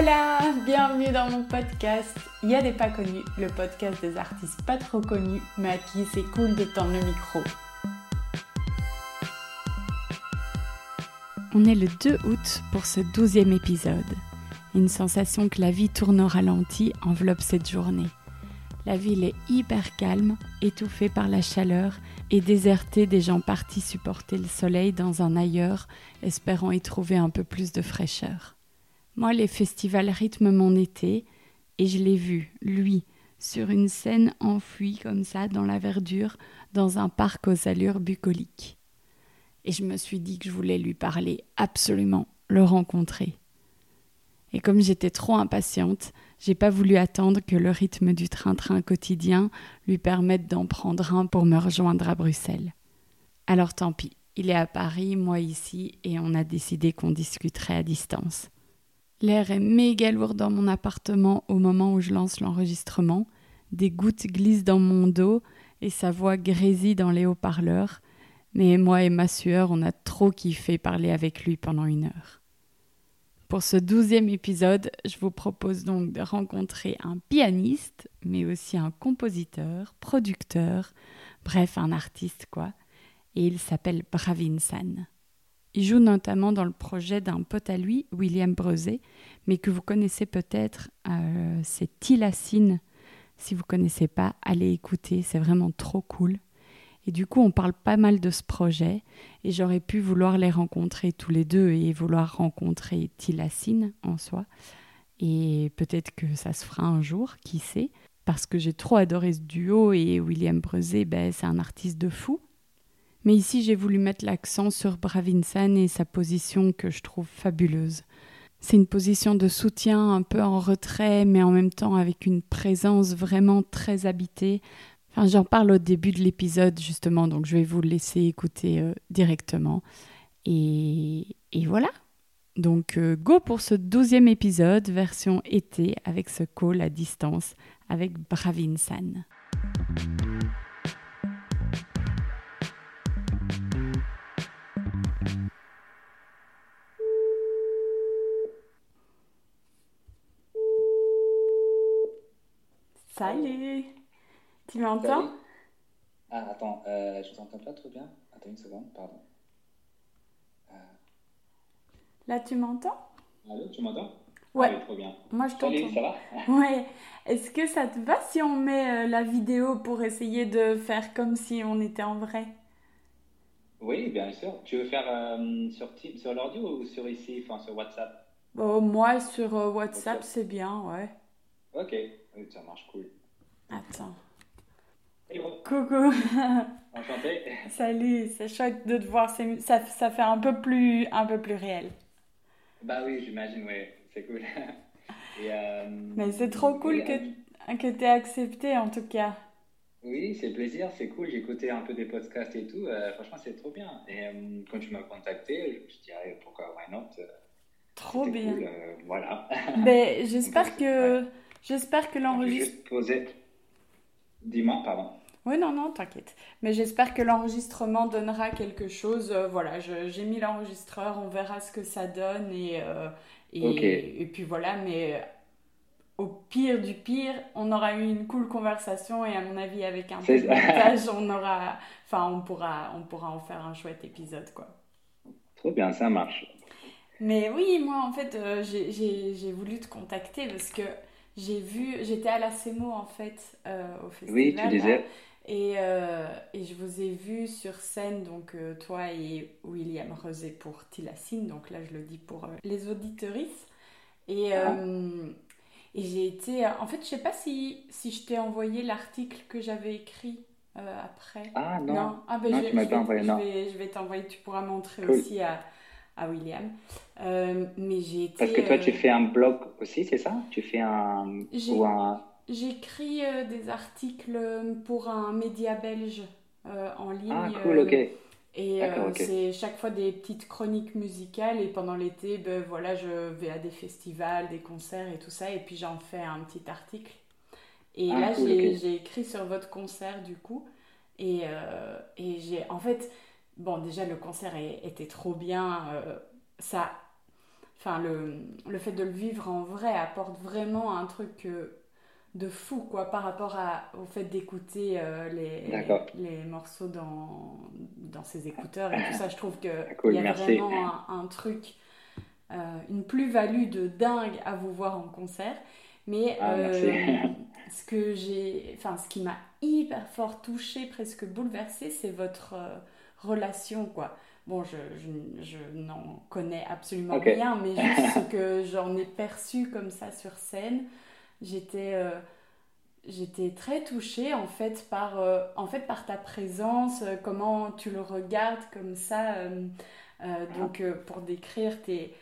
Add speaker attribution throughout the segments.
Speaker 1: Hola, bienvenue dans mon podcast. Il y a des pas connus, le podcast des artistes pas trop connus, mais à qui c'est cool de tendre le micro. On est le 2 août pour ce douzième épisode. Une sensation que la vie tourne au ralenti enveloppe cette journée. La ville est hyper calme, étouffée par la chaleur et désertée des gens partis supporter le soleil dans un ailleurs, espérant y trouver un peu plus de fraîcheur. Moi, les festivals rythment mon été, et je l'ai vu, lui, sur une scène enfouie comme ça dans la verdure, dans un parc aux allures bucoliques. Et je me suis dit que je voulais lui parler absolument, le rencontrer. Et comme j'étais trop impatiente, j'ai pas voulu attendre que le rythme du train-train quotidien lui permette d'en prendre un pour me rejoindre à Bruxelles. Alors tant pis, il est à Paris, moi ici, et on a décidé qu'on discuterait à distance. L'air est méga lourd dans mon appartement au moment où je lance l'enregistrement. Des gouttes glissent dans mon dos et sa voix grésille dans les haut-parleurs. Mais moi et ma sueur, on a trop kiffé parler avec lui pendant une heure. Pour ce douzième épisode, je vous propose donc de rencontrer un pianiste, mais aussi un compositeur, producteur, bref, un artiste quoi. Et il s'appelle Bravin San. Il joue notamment dans le projet d'un pote à lui, William Brezé, mais que vous connaissez peut-être, euh, c'est Tilacine. Si vous ne connaissez pas, allez écouter, c'est vraiment trop cool. Et du coup, on parle pas mal de ce projet, et j'aurais pu vouloir les rencontrer tous les deux et vouloir rencontrer Tilacine en soi. Et peut-être que ça se fera un jour, qui sait, parce que j'ai trop adoré ce duo, et William Brezé, ben, c'est un artiste de fou. Mais ici, j'ai voulu mettre l'accent sur Bravinsan et sa position que je trouve fabuleuse. C'est une position de soutien un peu en retrait, mais en même temps avec une présence vraiment très habitée. Enfin, j'en parle au début de l'épisode, justement, donc je vais vous laisser écouter euh, directement. Et, voilà. Donc, euh, go pour ce douzième épisode, version été, avec ce call à distance avec Bravinsan. Salut Tu m'entends?
Speaker 2: Ah, attends, euh, je t'entends pas trop bien. Attends une seconde, pardon.
Speaker 1: Euh... Là, tu m'entends?
Speaker 2: Allô, tu m'entends?
Speaker 1: Ouais.
Speaker 2: Ah, trop bien.
Speaker 1: Moi, je t'entends.
Speaker 2: Salut, ça va?
Speaker 1: Ouais. Est-ce que ça te va si on met euh, la vidéo pour essayer de faire comme si on était en vrai?
Speaker 2: Oui, bien sûr. Tu veux faire euh, sur, sur l'ordi ou sur ici, enfin sur WhatsApp?
Speaker 1: Oh, Moi, sur euh, WhatsApp, c'est bien, ouais.
Speaker 2: Ok, oui, ça marche cool.
Speaker 1: Attends. Coucou.
Speaker 2: Enchanté.
Speaker 1: Salut, c'est chouette de te voir. Ça, ça fait un peu plus, un peu plus réel.
Speaker 2: Bah oui, j'imagine, oui, c'est cool. Et, euh,
Speaker 1: Mais c'est trop cool
Speaker 2: et,
Speaker 1: que,
Speaker 2: euh,
Speaker 1: que tu aies accepté en tout cas.
Speaker 2: Oui, c'est plaisir, c'est cool. J'ai écouté un peu des podcasts et tout. euh, franchement, c'est trop bien. Et euh, quand tu m'as contacté, je me suis dit, ah, pourquoi, why not
Speaker 1: Trop bien.
Speaker 2: cool, euh, voilà.
Speaker 1: Ben, j'espère que
Speaker 2: ouais.
Speaker 1: J'espère que l'enregistrement
Speaker 2: poser. Dis-moi, pardon.
Speaker 1: Oui, non, non, t'inquiète. Mais j'espère que l'enregistrement donnera quelque chose. Euh, voilà, j'ai mis l'enregistreur, on verra ce que ça donne et, euh, et, puis voilà. Mais euh, au pire du pire, on aura eu une cool conversation et à mon avis, avec un peu de montage, on aura, enfin, on pourra, on pourra en faire un chouette épisode, quoi.
Speaker 2: Trop bien, ça marche.
Speaker 1: Mais oui, moi en fait, euh, j'ai voulu te contacter parce que j'ai vu, j'étais à la CEMO en fait euh, au festival.
Speaker 2: Oui, tu disais.
Speaker 1: Et, euh, et, je vous ai vu sur scène, donc euh, toi et William Rosé pour Tilacine, donc là je le dis pour les auditorices. Et, ah. et j'ai été. En fait, je sais pas si, si je t'ai envoyé l'article que j'avais écrit après.
Speaker 2: Ah non,
Speaker 1: Ah, ben, je, tu m'as pas envoyé, non. Je vais, t'envoyer, tu pourras montrer aussi à, à William. mais j'ai été.
Speaker 2: Parce que toi, tu fais un blog aussi, c'est ça? Tu fais un. Ou un
Speaker 1: J'écris euh, des articles pour un média belge euh, en ligne.
Speaker 2: Ah, cool, ok.
Speaker 1: Euh, et c'est chaque fois des petites chroniques musicales. Et pendant l'été, ben, voilà, je vais à des festivals, des concerts et tout ça. Et puis j'en fais un petit article. Et ah, là, j'ai écrit sur votre concert du coup. Et, et j'ai. En fait, bon, déjà, le concert était trop bien. ça. Enfin, le, le fait de le vivre en vrai apporte vraiment un truc de fou quoi par rapport à, au fait d'écouter euh, les, les, morceaux dans, dans ses écouteurs et tout ça je trouve qu'il y a vraiment un, truc euh, une plus-value de dingue à vous voir en concert mais ah, euh, ce que j'ai enfin ce qui m'a hyper fort touché presque bouleversé c'est votre relation quoi. Bon, je, je, n'en connais absolument rien, mais juste ce que j'en ai perçu comme ça sur scène, j'étais euh, j'étais très touchée en fait par euh, en fait par ta présence euh, comment tu le regardes comme ça donc pour décrire tes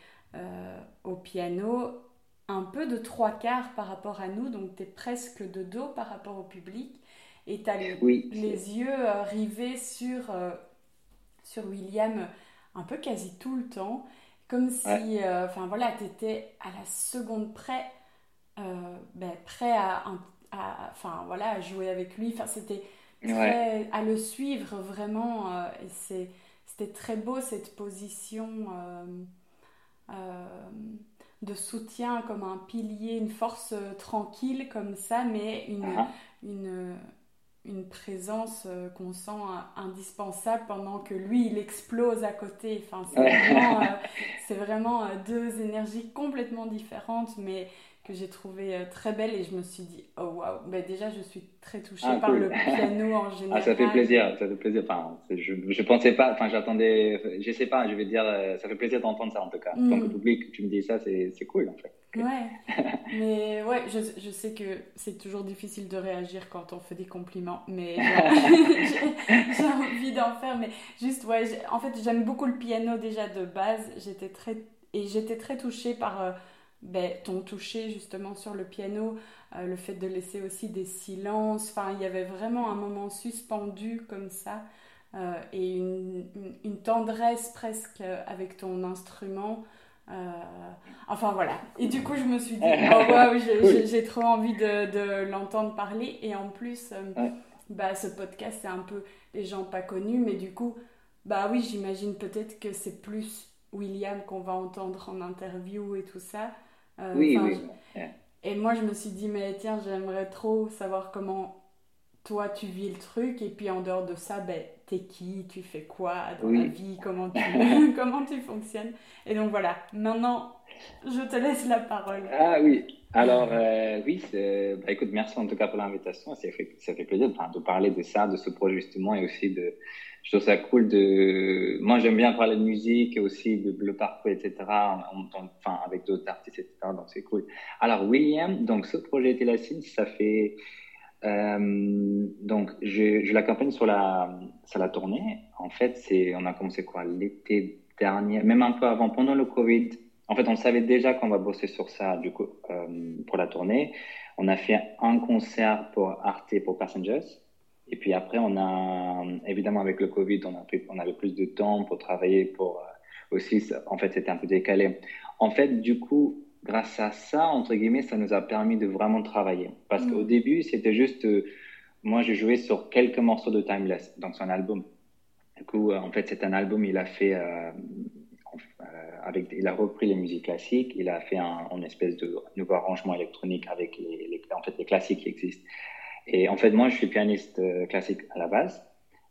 Speaker 1: au piano un peu de trois quarts par rapport à nous donc tu es presque de dos par rapport au public et tu as les, les, yeux rivés sur sur William un peu quasi tout le temps comme si enfin voilà tu étais à la seconde près euh, ben, prêt à, enfin, voilà, à jouer avec lui. Enfin, c'était à le suivre vraiment. Euh, et c'était très beau cette position euh, de soutien comme un pilier, une force tranquille comme ça, mais une, une, une présence qu'on sent indispensable pendant que lui, il explose à côté. Enfin, c'est vraiment, vraiment, deux énergies complètement différentes, mais que j'ai trouvé euh, très belle et je me suis dit oh waouh. Ben déjà je suis très touchée ah, par le piano en général
Speaker 2: ah, ça fait plaisir ça fait plaisir. Enfin je je pensais pas enfin j'attendais je sais pas je vais dire euh, ça fait plaisir d'entendre ça en tout cas. Mm. que public tu me dis ça c'est c'est cool en fait
Speaker 1: ouais mais ouais je, je sais que c'est toujours difficile de réagir quand on fait des compliments mais j'ai envie d'en faire mais juste ouais en fait j'aime beaucoup le piano déjà de base j'étais très et j'étais très touchée par euh, ben, ton toucher justement sur le piano, euh, le fait de laisser aussi des silences. Enfin, il y avait vraiment un moment suspendu comme ça euh, et une, une, tendresse presque avec ton instrument. Euh, enfin voilà. Et du coup, je me suis dit, oh j'ai trop envie de, de l'entendre parler. Et en plus, bah, ce podcast, c'est un peu les gens pas connus, mais du coup, bah oui, j'imagine peut-être que c'est plus William qu'on va entendre en interview et tout ça.
Speaker 2: Euh, oui, oui.
Speaker 1: Et moi, je me suis dit, mais tiens, j'aimerais trop savoir comment toi tu vis le truc. Et puis en dehors de ça, ben, t'es qui Tu fais quoi dans la vie comment tu, comment tu fonctionnes Et donc voilà, maintenant, je te laisse la parole.
Speaker 2: Ah oui, alors euh, oui, bah, écoute, merci en tout cas pour l'invitation. Ça fait, ça fait plaisir de parler de ça, de ce projet justement et aussi de je trouve ça cool de. Moi, j'aime bien parler de musique et aussi de le parcours, etc. enfin, avec d'autres artistes, etc. Donc, c'est cool. Alors, William, donc ce projet Télacine, ça fait. Euh, donc, je, je l'accompagne sur la, sur la tournée. En fait, c'est, on a commencé quoi l'été dernier, même un peu avant, pendant le Covid. En fait, on savait déjà qu'on va bosser sur ça, du coup, euh, pour la tournée. On a fait un concert pour Arte, pour Passengers. Et puis après, on a, évidemment, avec le Covid, on, a on avait plus de temps pour travailler, pour euh, aussi, en fait, c'était un peu décalé. En fait, du coup, grâce à ça, entre guillemets, ça nous a permis de vraiment travailler. Parce qu'au mm. début, c'était juste, euh, moi, je jouais sur quelques morceaux de Timeless, dans son album. Du coup, euh, en fait, c'est un album, il a fait, avec, il a repris les musiques classiques, il a fait un, une espèce de nouveau arrangement électronique avec les, les, en fait, les classiques qui existent. Et en fait, moi, je suis pianiste euh, classique à la base.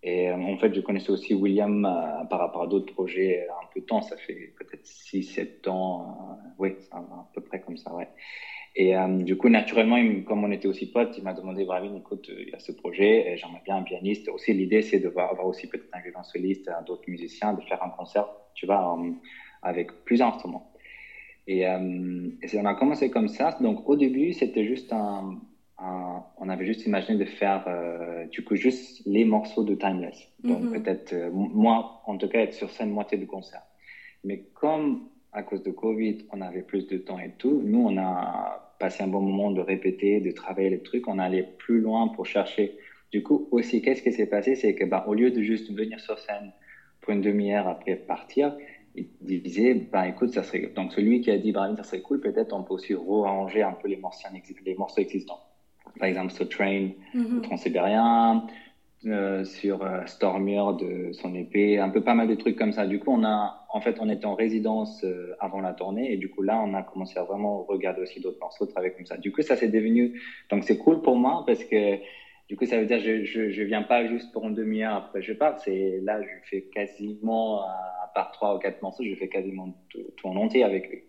Speaker 2: Et euh, en fait, je connaissais aussi William euh, par rapport à d'autres projets un peu de temps, ça fait peut-être 6-7 ans, oui, à peu près comme ça, ouais. Et du coup, naturellement, comme on était aussi potes, il m'a demandé, Bravin, écoute, il y a ce projet, j'aimerais bien un pianiste. Aussi, l'idée, c'est de avoir aussi peut-être un violoncelliste, d'autres musiciens, de faire un concert, tu vois, avec plusieurs instruments. Et on a commencé comme ça. Donc, au début, c'était juste un, on avait juste imaginé de faire euh, du coup juste les morceaux de Timeless. Donc mhm. peut-être euh, moi, en tout cas, être sur scène moitié du concert. Mais comme à cause de Covid, on avait plus de temps et tout, nous on a passé un bon moment de répéter, de travailler les trucs. On allait plus loin pour chercher. Du coup aussi, qu'est-ce qui s'est passé, c'est que bah, au lieu de juste venir sur scène pour une demi-heure après partir, il disait, bah, écoute, ça serait, donc celui qui a dit, bah, ça serait cool, peut-être on peut aussi rearranger un peu les morceaux, les morceaux existants par exemple sur Train, mm Transsibérien, euh, sur euh, Stormur de son épée, un peu pas mal de trucs comme ça. Du coup, on a, en fait, on était en résidence euh, avant la tournée et du coup là, on a commencé à vraiment regarder aussi d'autres morceaux, travailler comme ça. Du coup, ça s'est devenu, donc c'est cool pour moi parce que du coup, ça veut dire je je, je viens pas juste pour une demi-heure après je pars. C'est là, je fais quasiment à part trois ou quatre morceaux, je fais quasiment tout, tout en entier avec lui.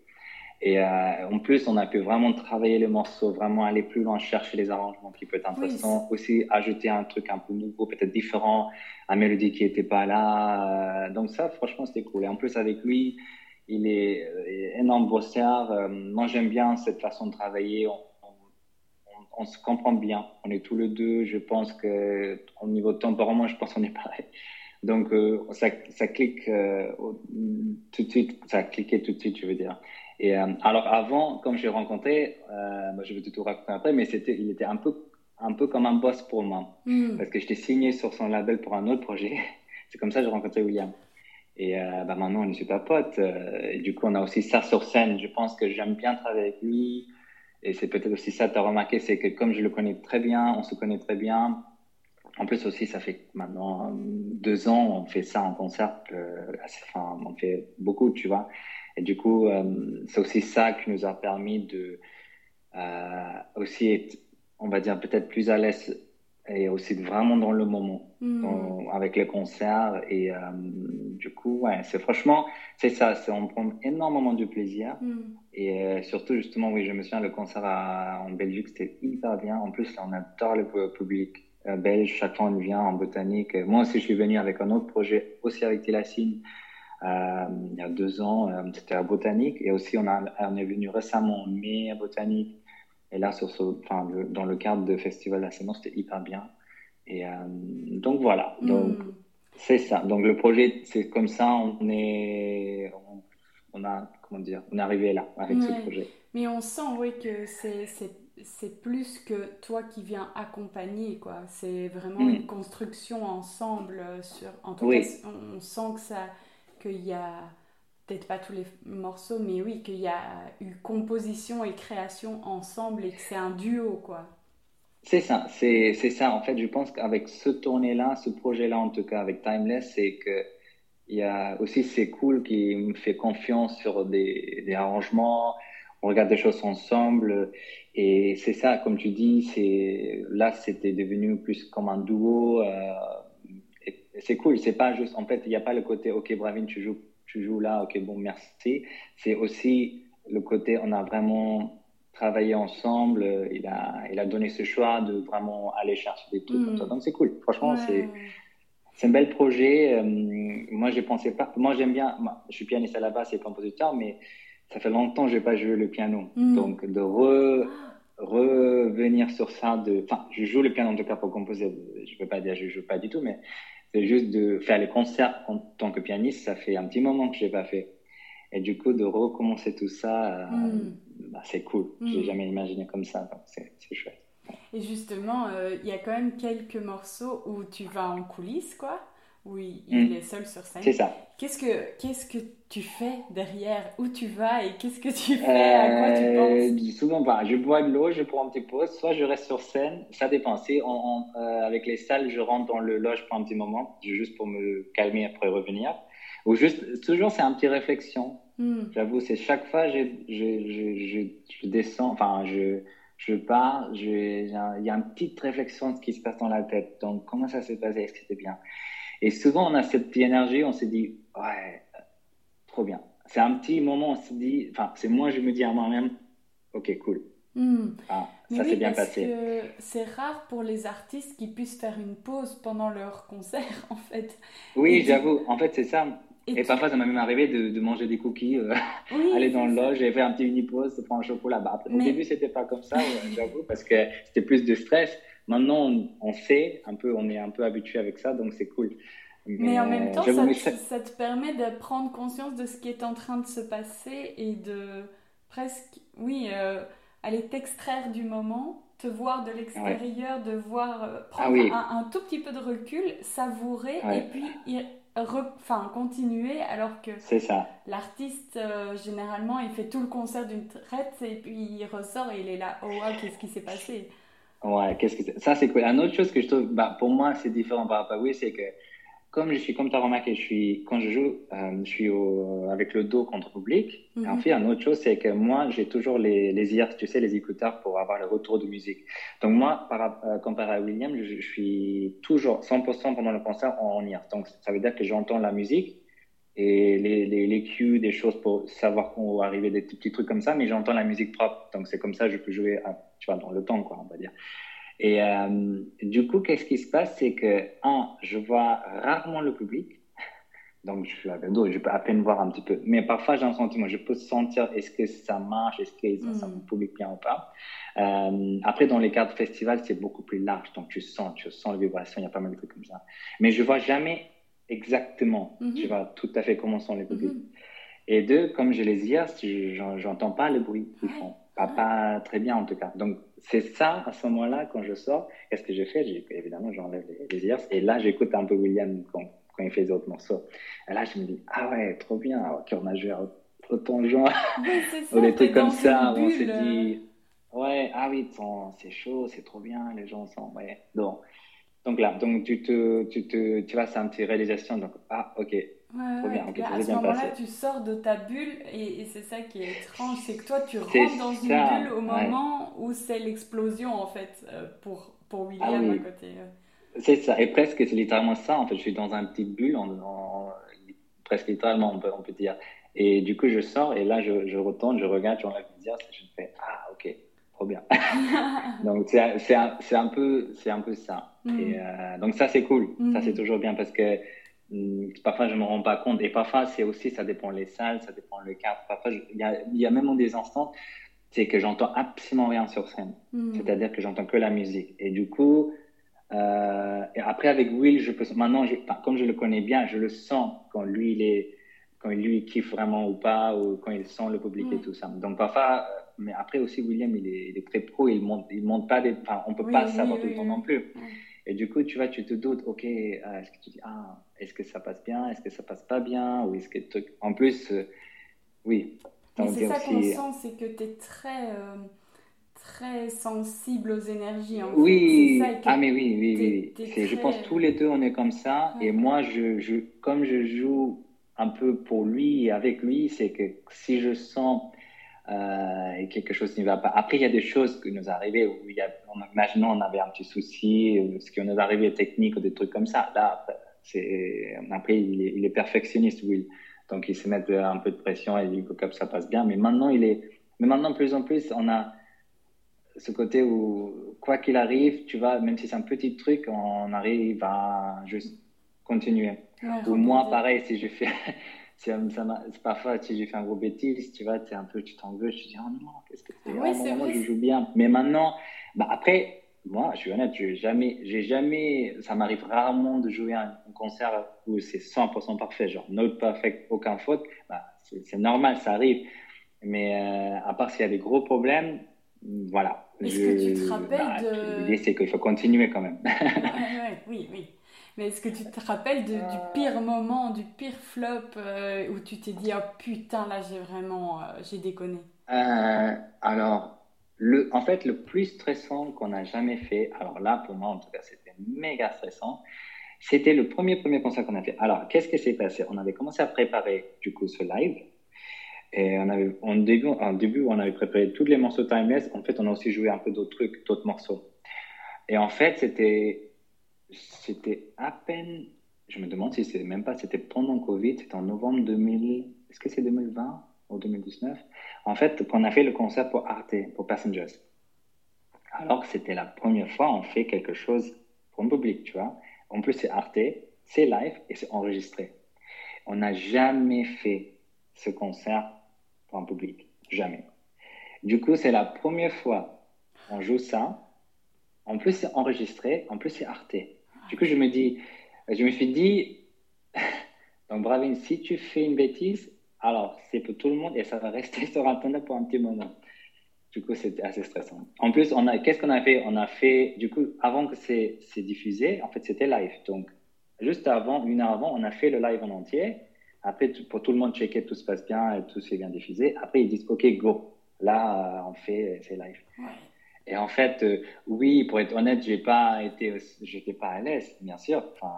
Speaker 2: Et euh, en plus, on a pu vraiment travailler les morceaux, vraiment aller plus loin, chercher les arrangements qui peuvent être intéressants. Aussi ajouter un truc un peu nouveau, peut-être différent, un mélodie qui n'était pas là. Euh, donc ça, franchement, c'était cool. Et en plus, avec lui, il est, euh, énorme bosseur. moi, j'aime bien cette façon de travailler. On, on, se comprend bien. On est tous les deux. Je pense que au niveau temporellement, je pense qu'on est pareil. Donc, ça, ça clique tout de suite. Ça a cliqué tout de suite, je veux dire. Et euh, alors avant, comme j'ai rencontré, euh, je vais te tout raconter après, mais c'était, il était un peu, un peu comme un boss pour moi, hmm. parce que j'étais signé sur son label pour un autre projet. C'est comme ça que j'ai rencontré William. Et euh, bah maintenant, on est super potes. et du coup, on a aussi ça sur scène. Je pense que j'aime bien travailler avec lui. Et c'est peut-être aussi ça, tu as remarqué, c'est que comme je le connais très bien, on se connaît très bien. En plus aussi, ça fait maintenant deux ans, on fait ça en concert. enfin, on fait beaucoup, tu vois. Et du coup, euh, c'est aussi ça qui nous a permis de euh, aussi être, on va dire, peut-être plus à l'aise et aussi vraiment dans le moment mm. avec les concerts. Et euh, du coup, ouais, c'est franchement, c'est ça, c'est on prend énormément de plaisir. Mm. Et surtout, justement, oui, je me souviens, le concert en Belgique, c'était hyper bien. En plus, on adore le public belge. Chaque fois, on vient en botanique. Moi aussi, je suis venu avec un autre projet, aussi avec Tilassine. Euh, il y a deux ans, euh, c'était à Botanique. Et aussi, on, a, on est venu récemment en mai à Botanique. Et là, sur ce, enfin, dans le cadre de Festival d'Ascendance, c'était hyper bien. Et euh, donc voilà. Donc, hmm. c'est ça. Donc le projet, c'est comme ça, on est, on, a, comment dire, on est arrivé là avec ce projet.
Speaker 1: Mais on sent, oui, que c'est, c'est plus que toi qui viens accompagner, quoi. C'est vraiment hmm. une construction ensemble. Sur, en tout cas, on sent que ça, qu'il y a, peut-être pas tous les morceaux, mais oui, qu'il y a eu composition et création ensemble et que c'est un duo, quoi.
Speaker 2: C'est ça, c'est, ça. En fait, je pense qu'avec ce tournée-là, ce projet-là, en tout cas avec Timeless, c'est que il y a aussi c'est cool qui me fait confiance sur des, arrangements, on regarde des choses ensemble et c'est ça, comme tu dis, c'est là c'était devenu plus comme un duo. Euh, c'est cool. C'est pas juste, en fait, il n'y a pas le côté, OK, Bravin, tu joues, tu joues là, OK, bon, merci. C'est aussi le côté, on a vraiment travaillé ensemble. Il a, il a donné ce choix de vraiment aller chercher des trucs comme ça. Mm. Donc, c'est cool. Franchement, c'est. C'est un bel projet. Euh, moi, j'ai pensé pas. Moi, j'aime bien. je suis pianiste à la base et compositeur, mais ça fait longtemps que je n'ai pas joué le piano. Mm. Donc, de revenir sur ça, de. Enfin, je joue le piano en tout cas pour composer. Je ne peux pas dire que je joue pas du tout, mais c'est juste de faire les concerts en tant que pianiste, ça fait un petit moment que je n'ai pas fait. Et du coup, de recommencer tout ça, euh, mm. bah, c'est cool. Je n'ai mm. jamais imaginé comme ça, donc c'est chouette.
Speaker 1: Et justement, euh, il y a quand même quelques morceaux où tu vas en coulisses, quoi. Oui, il mm. est seul sur scène.
Speaker 2: C'est ça.
Speaker 1: Qu'est-ce que, qu'est-ce que tu fais derrière? Où tu vas et qu'est-ce que tu fais? À quoi tu euh, penses?
Speaker 2: Souvent, bah, je bois de l'eau, je prends un petit pause, soit je reste sur scène, ça dépend. Si on, euh, avec les salles, je rentre dans le loge pour un petit moment, juste pour me calmer après revenir. Ou juste, toujours, c'est un petit réflexion. Hmm. J'avoue, c'est chaque fois, je, je, je, descends, enfin, je, je pars, il y a une petite réflexion de ce qui se passe dans la tête. Donc, comment ça s'est passé? Est-ce que c'était bien? Et souvent, on a cette petite énergie, on se dit, ouais, trop bien. C'est un petit moment, on se dit, enfin, c'est moi, je me dis à moi-même, ok, cool. Hmm.
Speaker 1: Ah, ça s'est bien passé. C'est rare pour les artistes qui puissent faire une pause pendant leur concert, en fait.
Speaker 2: Oui, j'avoue. En fait, c'est ça. Et, parfois, ça m'a même arrivé de, manger des cookies, euh, aller dans le loge et faire un petit mini-pause, prendre un chocolat. Bah, Au début, c'était pas comme ça, j'avoue, parce que c'était plus de stress. Maintenant, on, sait, un peu, on est un peu habitué avec ça, donc c'est cool.
Speaker 1: Mais, en même temps, ça, ça, te permet de prendre conscience de ce qui est en train de se passer et de presque, oui, euh, aller t'extraire du moment, te voir de l'extérieur, de voir, euh, prendre ah un, tout petit peu de recul, savourer et puis enfin, continuer alors que l'artiste, euh, généralement, il fait tout le concert d'une traite et puis il ressort et il est là, oh wow, qu'est-ce qui s'est passé?
Speaker 2: Ouais, qu'est-ce que ça c'est cool. Une autre chose que je trouve, bah, pour moi c'est différent par rapport à oui, c'est que comme je suis, comme tu as remarqué, je suis, quand je joue, euh, je suis au, avec le dos contre le public. En fait, une autre chose, c'est que moi, j'ai toujours les, les ears, tu sais, les écouteurs pour avoir le retour de musique. Donc, moi, par, euh, comparé à William, je, suis toujours 100% pendant le concert en, ears. Donc, ça veut dire que j'entends la musique et les, les, les cues, des choses pour savoir qu'on va arriver, des petits, trucs comme ça, mais j'entends la musique propre. Donc, c'est comme ça que je peux jouer, tu vois, dans le temps, quoi, on va dire. Et euh, du coup, qu'est-ce qui se passe? C'est que, un, je vois rarement le public. Donc, je suis à dos, je peux à peine voir un petit peu. Mais parfois, j'ai un sentiment, je peux sentir est-ce que ça marche, est-ce que ça me mm. public bien ou pas? Euh, après, dans les cadres festivals, c'est beaucoup plus large. Donc, tu sens, tu sens les vibrations, il y a pas mal de trucs comme ça. Mais je vois jamais exactement, tu mm-hmm. vois, tout à fait comment sont les publics. Mm-hmm. Et deux, comme je les dis, j'entends pas le bruit qu'ils font. Pas, pas très bien en tout cas. Donc, c'est ça, à ce moment-là, quand je sors, qu'est-ce que j'ai fait? Évidemment, j'enlève les, les, ears et là, j'écoute un peu William quand, quand, il fait les autres morceaux. Et là, je me dis, ah ouais, trop bien, on a joué autant de gens, ou des trucs comme ça, on s'est dit, ouais, ah oui, c'est chaud, c'est trop bien, les gens sont, ouais, donc, donc là, donc tu te, tu te, tu une petite réalisation, donc, ah, ok,
Speaker 1: bien, à ce moment-là, tu sors de ta bulle et, c'est ça qui est étrange, c'est que toi, tu rentres dans une bulle au moment où c'est l'explosion, en fait, euh, pour, pour William ah à côté.
Speaker 2: C'est ça, et presque, c'est littéralement ça, en fait. Je suis dans une petite bulle, en, presque littéralement, on peut, on peut, dire. Et du coup, je sors et là, je, je retourne, je regarde, j'enlève les et je fais Ah, ok, trop bien. donc, c'est un, un, peu, un peu ça. Mm. Et, euh, donc, ça, c'est cool. Ça, c'est mm. toujours bien parce que Hum, parfois, je me rends pas compte. Et parfois, c'est aussi, ça dépend les salles, ça dépend le cadre. Parfois, il y a, y a, même des instants, c'est que j'entends absolument rien sur scène. C'est-à-dire que j'entends que la musique. Et du coup, euh, et après, avec Will, je peux, maintenant, je, comme je le connais bien, je le sens quand lui, il est, quand lui, kiffe vraiment ou pas, ou quand il sent le public et tout ça. Donc, parfois, mais après aussi, William, il est, il est très pro, il monte, il monte pas des, enfin, on peut pas savoir tout le temps non plus. Et du coup, tu vois, tu te doutes, ok, euh, est-ce que tu dis, ah, est-ce que ça passe bien, est-ce que ça passe pas bien, ou est-ce que. En plus, euh, oui.
Speaker 1: c'est ça qu'on sent, c'est que tu es très, euh, très sensible aux énergies. En
Speaker 2: oui, ah, mais oui, oui, oui. Je pense tous les deux, on est comme ça. Et moi, je, je, comme je joue un peu pour lui et avec lui, c'est que si je sens euh, et quelque chose ne va pas. Après, il y a des choses qui nous arrivaient où il y a, on avait un petit souci, ce qui nous arrivé technique ou des trucs comme ça. Là, c'est, après, il est, il est, perfectionniste, Will. Donc, il se met un peu de pression et il dit que ça passe bien. Mais maintenant, il est, mais maintenant, plus en plus, on a ce côté où, quoi qu'il arrive, tu vois, même si c'est un petit truc, on arrive à juste continuer. ou moi, pareil, si je fais, ça parfois, si j'ai fait un gros bêtise, tu vois, es un peu, tu t'en veux, tu te dis, oh non, qu'est-ce que c'est
Speaker 1: oui, c'est
Speaker 2: vrai. je joue bien. Mais maintenant, bah après, moi, je suis honnête, j'ai jamais, j'ai jamais, ça m'arrive rarement de jouer un, concert où c'est 100% parfait, genre not perfect, aucun faute. Bah, c'est normal, ça arrive. Mais euh, à part s'il y a des gros problèmes, voilà.
Speaker 1: Est-ce que tu te rappelles bah,
Speaker 2: de... L'idée, c'est qu'il faut continuer quand même.
Speaker 1: oui, oui. Mais est-ce que tu te rappelles du pire moment, du pire flop euh, où tu t'es dit oh putain là j'ai vraiment euh, j'ai déconné?
Speaker 2: Euh, Alors le, en fait le plus stressant qu'on a jamais fait, alors là pour moi en tout cas c'était méga stressant, c'était le premier premier concert qu'on a fait. Alors qu'est-ce qui s'est passé? On avait commencé à préparer du coup ce live. Et on avait, en début, en début, on avait préparé tous les morceaux timeless. En fait, on a aussi joué un peu d'autres trucs, d'autres morceaux. Et en fait, c'était c'était à peine, je me demande si c'est même pas, c'était pendant Covid, c'était en novembre 2000, est-ce que c'est 2020 ou 2019 En fait, qu'on a fait le concert pour Arte, pour Passengers. Alors que c'était la première fois on fait quelque chose pour le public, tu vois. En plus, c'est Arte, c'est live et c'est enregistré. On n'a jamais fait ce concert pour un public. Jamais. Du coup, c'est la première fois on joue ça. En plus, c'est enregistré. En plus, c'est Arte. Du coup, je me dis, je me suis dit, donc Bravin, si tu fais une bêtise, alors c'est pour tout le monde et ça va rester sur Internet pour un petit moment. Du coup, c'était assez stressant. En plus, qu'est-ce qu'on a fait? On a fait, du coup, avant que c'est, diffusé, en fait, c'était live. Donc, juste avant, une heure avant, on a fait le live en entier. Après, pour tout le monde checker, tout se passe bien tout s'est bien diffusé. Après, ils disent, OK, go. Là, on fait, c'est live. Et en fait, euh, oui, pour être honnête, j'ai pas été, j'étais pas à l'aise, bien sûr. Enfin,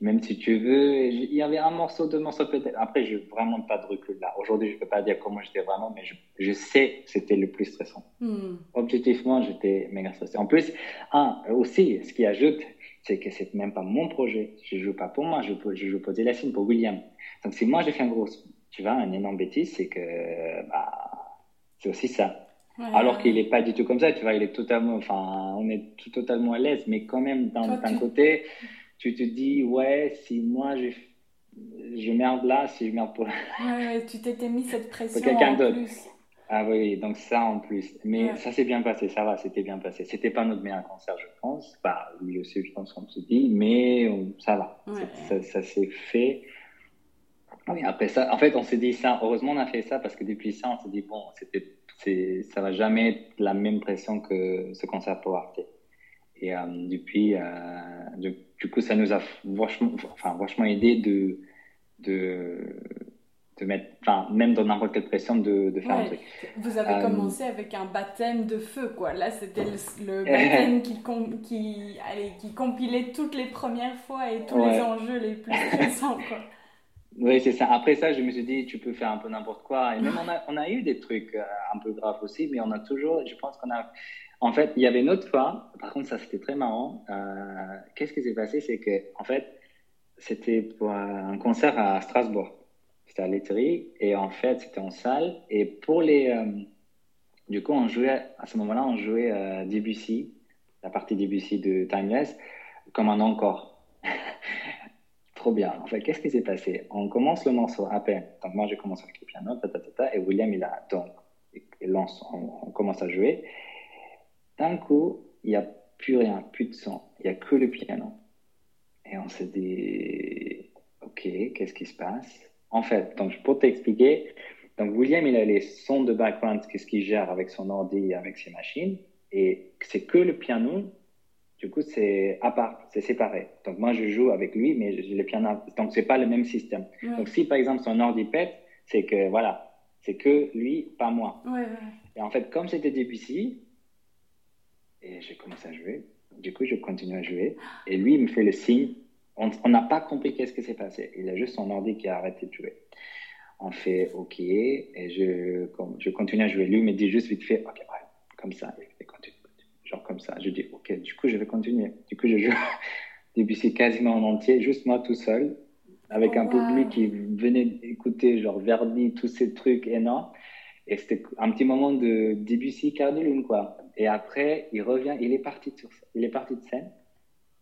Speaker 2: même si tu veux, il y avait un morceau, deux morceaux peut-être. Après, je n'ai vraiment pas de recul là. Aujourd'hui, je ne peux pas dire comment j'étais vraiment, mais je, sais que c'était le plus stressant. Hmm. Objectivement, j'étais méga stressé. En plus, un, aussi, ce qui ajoute, c'est que c'est même pas mon projet. Je joue pas pour moi, je, je joue pour Delassine, pour William. Donc, si moi j'ai fait un gros, tu vois, un énorme bêtise, c'est que bah, c'est aussi ça. Alors qu'il n'est pas du tout comme ça, tu vois, il est totalement, enfin, on est tout, totalement à l'aise, mais quand même d'un côté, tu te dis, ouais, si moi je, je merde là, si je merde pour.
Speaker 1: Ouais, tu t'étais mis cette pression quelqu'un d'autre.
Speaker 2: Ah oui, donc ça en plus. Mais ça s'est bien passé, ça va, c'était bien passé. C'était pas notre meilleur concert, je pense. Bah, lui aussi, je pense qu'on se dit, mais ça va. Ça, ça s'est fait. Oui, après ça, en fait, on s'est dit ça. Heureusement, on a fait ça parce que depuis ça, on s'est dit, bon, c'était, ça va jamais être la même pression que ce concert pour Arte. Et euh, depuis, euh, du, coup, ça nous a vachement, enfin, vachement aidé de, de, de mettre, enfin, même dans n'importe quelle pression, de, de faire un truc.
Speaker 1: Vous avez euh, commencé avec un baptême de feu, quoi. Là, c'était le, baptême qui, qui, allez, qui compilait toutes les premières fois et tous les enjeux les plus stressants, quoi.
Speaker 2: Oui, c'est ça. Après ça, je me suis dit, tu peux faire un peu n'importe quoi. Et même, on a, eu des trucs un peu graves aussi, mais on a toujours, je pense qu'on a en fait, il y avait une autre fois, par contre, ça c'était très marrant. Euh, qu'est-ce qui s'est passé? C'est que, en fait, c'était pour un concert à Strasbourg. C'était à l'Eterie, et en fait, c'était en salle. Et pour les. Euh, du coup, on jouait, à ce moment-là, on jouait euh, Debussy, la partie Debussy de Timeless, comme un encore. Trop bien. En fait, qu'est-ce qui s'est passé? On commence le morceau à peine. Donc, moi, je commence avec le piano, et William, il a. Donc, il lance, on commence à jouer. D'un coup, il n'y a plus rien, plus de son, il n'y a que le piano. Et on s'est dit, ok, qu'est-ce qui se passe? En fait, donc pour t'expliquer, donc William, il a les sons de background, qu'est-ce qu'il gère avec son ordi, avec ses machines, et c'est que le piano. Du coup, c'est à part, c'est séparé. Donc moi, je joue avec lui, mais j'ai le piano. Donc c'est pas le même système. Donc si par exemple son ordi pète, c'est que voilà, c'est que lui, pas moi. Et en fait, comme c'était Debussy, et j'ai commencé à jouer. Du coup, je continue à jouer. Et lui, il me fait le signe. On n'a pas compris qu'est-ce qui s'est passé. Il a juste son ordi qui a arrêté de jouer. On fait OK. Et je, je continue à jouer. Lui, il me dit juste vite fait OK, ouais, comme ça. Genre comme ça. Je dis OK, du coup, je vais continuer. Du coup, je joue c'est quasiment en entier, juste moi tout seul, avec un public qui venait écouter, genre Verdi, tous ces trucs énormes. Et c'était un petit moment de Debussy, Cardinal, quoi. Et après, il revient, il est parti, sur, il est parti de scène.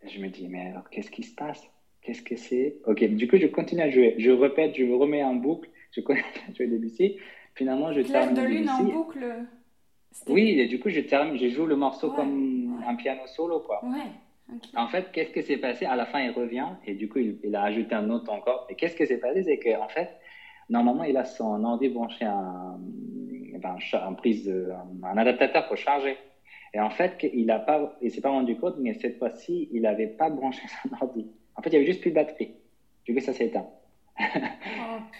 Speaker 2: Et je me dis, mais alors, qu'est-ce qui se passe? Qu'est-ce que c'est? Ok, du coup, je continue à jouer. Je répète, je me remets en boucle. Je continue à jouer Debussy. Finalement, je termine
Speaker 1: de lune en boucle
Speaker 2: Oui, et du coup, je termine, je joue le morceau comme un piano solo, quoi.
Speaker 1: Ouais.
Speaker 2: En fait, qu'est-ce qui s'est passé? À la fin, il revient et du coup, il, il a ajouté un autre encore. Et qu'est-ce qui s'est passé? C'est qu'en fait, normalement, il a son ordi branché à un, un, prise, un adaptateur pour charger. Et en fait, il a pas, il s'est pas rendu compte, mais cette fois-ci, il n'avait pas branché son ordi. En fait, il y avait juste plus de batterie. Du coup, ça s'est éteint. Oh,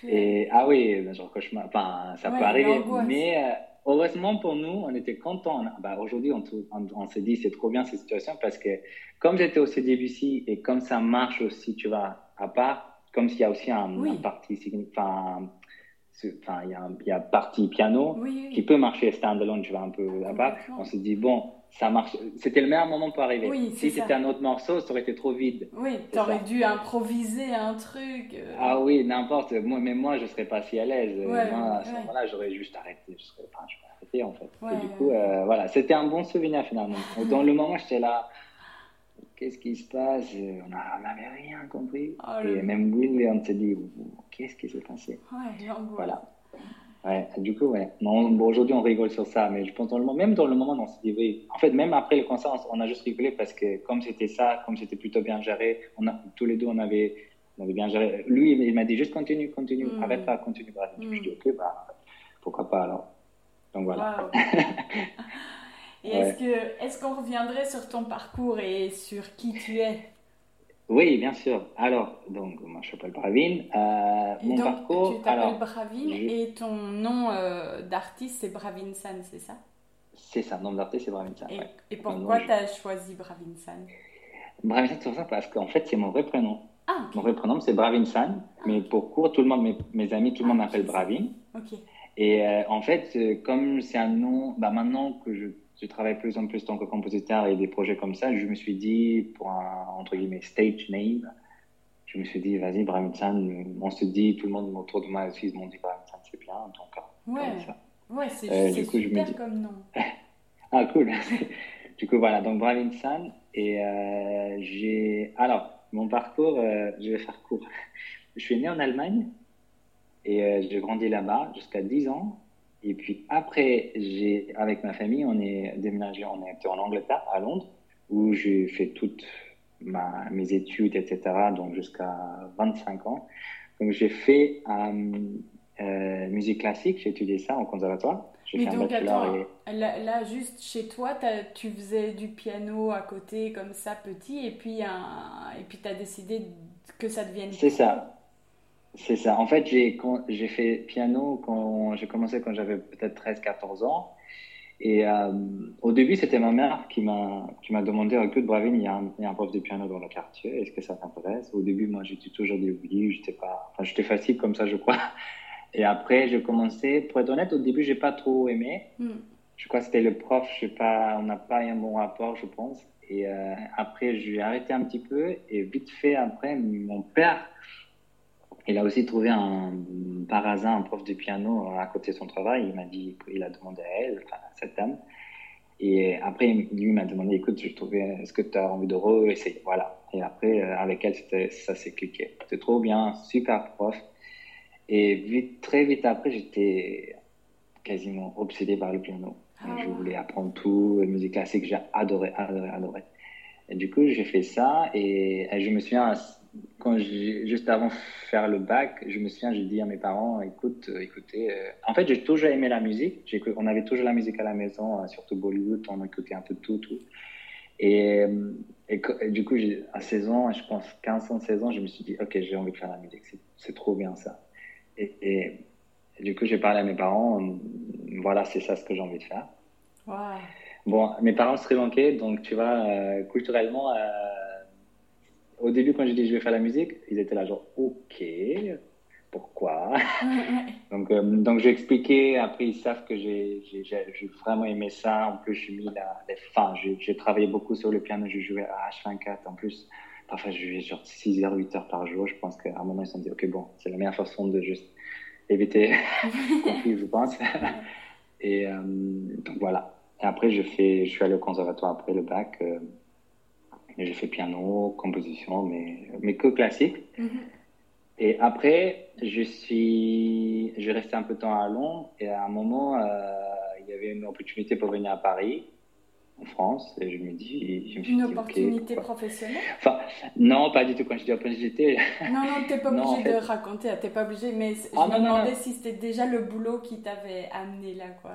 Speaker 2: et ah oui, genre cauchemar. Enfin, ça peut arriver. Mais euh, heureusement pour nous, on était contents. Bah, Aujourd'hui, on, on, s'est dit c'est trop bien cette situation parce que comme j'étais au CDBC et comme ça marche aussi, tu vois, à part, comme s'il y a aussi un, un parti, enfin, enfin, il y a, il y a partie piano qui peut marcher standalone, tu vois, un peu là-bas. On se dit, bon, ça marche. C'était le meilleur moment pour arriver. si c'était un autre morceau, ça aurait été trop vide.
Speaker 1: Oui, tu aurais dû improviser un truc. Euh.
Speaker 2: Ah oui, n'importe. Moi, mais moi, je serais pas si à l'aise. moi, à ce moment-là, j'aurais juste arrêté. Je serais, enfin, arrêté en fait. Et du coup, euh, voilà, c'était un bon souvenir finalement. Dans le moment, j'étais là. Qu'est-ce qui se passe? On n'avait rien compris. Oh, et même Will, on s'est dit, qu'est-ce qui s'est passé? Voilà. Ouais, du coup, ouais. bon, aujourd'hui, on rigole sur ça, mais je pense dans le moment, même dans le moment, on s'est dit, oui. En fait, même après le concert, on a juste rigolé parce que comme c'était ça, comme c'était plutôt bien géré, on a, tous les deux, on avait, on avait bien géré. Lui, il m'a dit juste continue, continue, mm. arrête pas, continue. Bah, Je lui ai dit, mm. ok, bah, pourquoi pas alors. Donc voilà.
Speaker 1: et est-ce que, est-ce qu'on reviendrait sur ton parcours et sur qui tu es?
Speaker 2: Oui, bien sûr. Alors, donc, moi, je m'appelle Bravin. Euh, mon
Speaker 1: donc,
Speaker 2: parcours.
Speaker 1: Tu t'appelles Bravin et ton nom euh, d'artiste, c'est Bravin San, c'est ça?
Speaker 2: C'est ça, nom d'artiste, c'est Bravin San.
Speaker 1: Et, et pourquoi tu as choisi Bravin San?
Speaker 2: Bravin San, c'est ça parce qu'en fait, c'est mon vrai prénom. Ah, Mon vrai prénom, c'est Bravin San, mais pour court, tout le monde, mes, mes amis, tout le monde ah, m'appelle Bravin.
Speaker 1: Ok.
Speaker 2: Et euh, en fait, comme c'est un nom, bah, maintenant que je je travaille plus en plus en tant que compositeur et des projets comme ça, je me suis dit, pour un, entre guillemets, stage name, je me suis dit, vas-y, San, on se dit, tout le monde autour de moi aussi m'ont dit, San, c'est bien, donc,
Speaker 1: ouais, ouais c'est euh, super comme nom.
Speaker 2: ah, cool. du coup, voilà, donc San, et euh, j'ai, alors, mon parcours, euh, je vais faire court. Je suis né en Allemagne, et euh, j'ai grandi là-bas jusqu'à 10 ans. Et puis après, j'ai, avec ma famille, on est déménagé, on est en Angleterre, à Londres, où j'ai fait toutes ma, mes études, etc., donc jusqu'à 25 ans. Donc j'ai fait euh, euh, musique classique, j'ai étudié ça en conservatoire.
Speaker 1: Mais donc attends, là, juste chez toi, tu faisais du piano à côté comme ça petit, et puis un, et puis tu as décidé que ça devienne.
Speaker 2: C'est ça. C'est ça. En fait, j'ai, j'ai fait piano quand j'ai commencé quand j'avais peut-être 13-14 ans. Et euh, au début, c'était ma mère qui m'a, qui m'a demandé Écoute, Bravin, il y, a un, il y a un prof de piano dans le quartier, est-ce que ça t'intéresse? Au début, moi, j'étais toujours oui, j'étais pas. Enfin, j'étais facile comme ça, je crois. Et après, j'ai commencé. Pour être honnête, au début, j'ai pas trop aimé. Hmm. Je crois que c'était le prof, je sais pas, on n'a pas eu un bon rapport, je pense. Et euh, après, j'ai arrêté un petit peu. Et vite fait, après, mon père il a aussi trouvé un, par hasard un prof de piano à côté de son travail. Il m'a dit qu'il a demandé à elle, à cette dame. Et après, lui m'a demandé, écoute, je trouvais, est-ce que tu as envie de re-essayer? Voilà. Et après, euh, avec elle, ça s'est cliqué. C'était trop bien, super prof. Et vite, très vite après, j'étais quasiment obsédé par le piano. Ah je voulais apprendre tout, la musique classique, j'ai adoré, adoré, adoré. Et du coup, j'ai fait ça et je me souviens, quand juste avant de faire le bac, je me souviens, j'ai dit à mes parents, écoute, euh, écoutez, euh, en fait, j'ai toujours aimé la musique. On avait toujours la musique à la maison, euh, surtout Bollywood, on écoutait un peu tout, tout. Et, et, du coup, à 16 ans, je pense 15 ans, 16 ans, je me suis dit, ok, j'ai envie de faire la musique, c'est trop bien ça. Et, du coup, j'ai parlé à mes parents, voilà, c'est ça ce que j'ai envie de faire. Bon, mes parents sri lankais, donc tu vois, culturellement, au début, quand j'ai dit je vais faire la musique, ils étaient là genre ok, pourquoi? Donc, euh, donc j'ai expliqué. Après, ils savent que j'ai vraiment aimé ça. En plus, j'ai mis la, les fins. J'ai travaillé beaucoup sur le piano. J'ai joué à H24. En plus, parfois, je jouais genre 6 h 8 heures par jour. Je pense qu'à un moment, ils se sont dit ok, bon, c'est la meilleure façon de juste éviter conflit, je pense. Et euh, donc voilà. Et après, je, fais, je suis allé au conservatoire après le bac. Euh, j'ai fait piano, composition, mais, mais que classique. Mhm. Et après, je suis, je resté un peu de temps à Londres et à un moment, euh, il y avait une opportunité pour venir à Paris, en France, et je me dis,
Speaker 1: je me suis une opportunité professionnelle?
Speaker 2: Enfin, non, pas du tout. Quand je dis opportunité.
Speaker 1: Non, non, t'es pas obligé de raconter, t'es pas obligé, mais ah, je me demandais si c'était déjà le boulot qui t'avait amené là, quoi.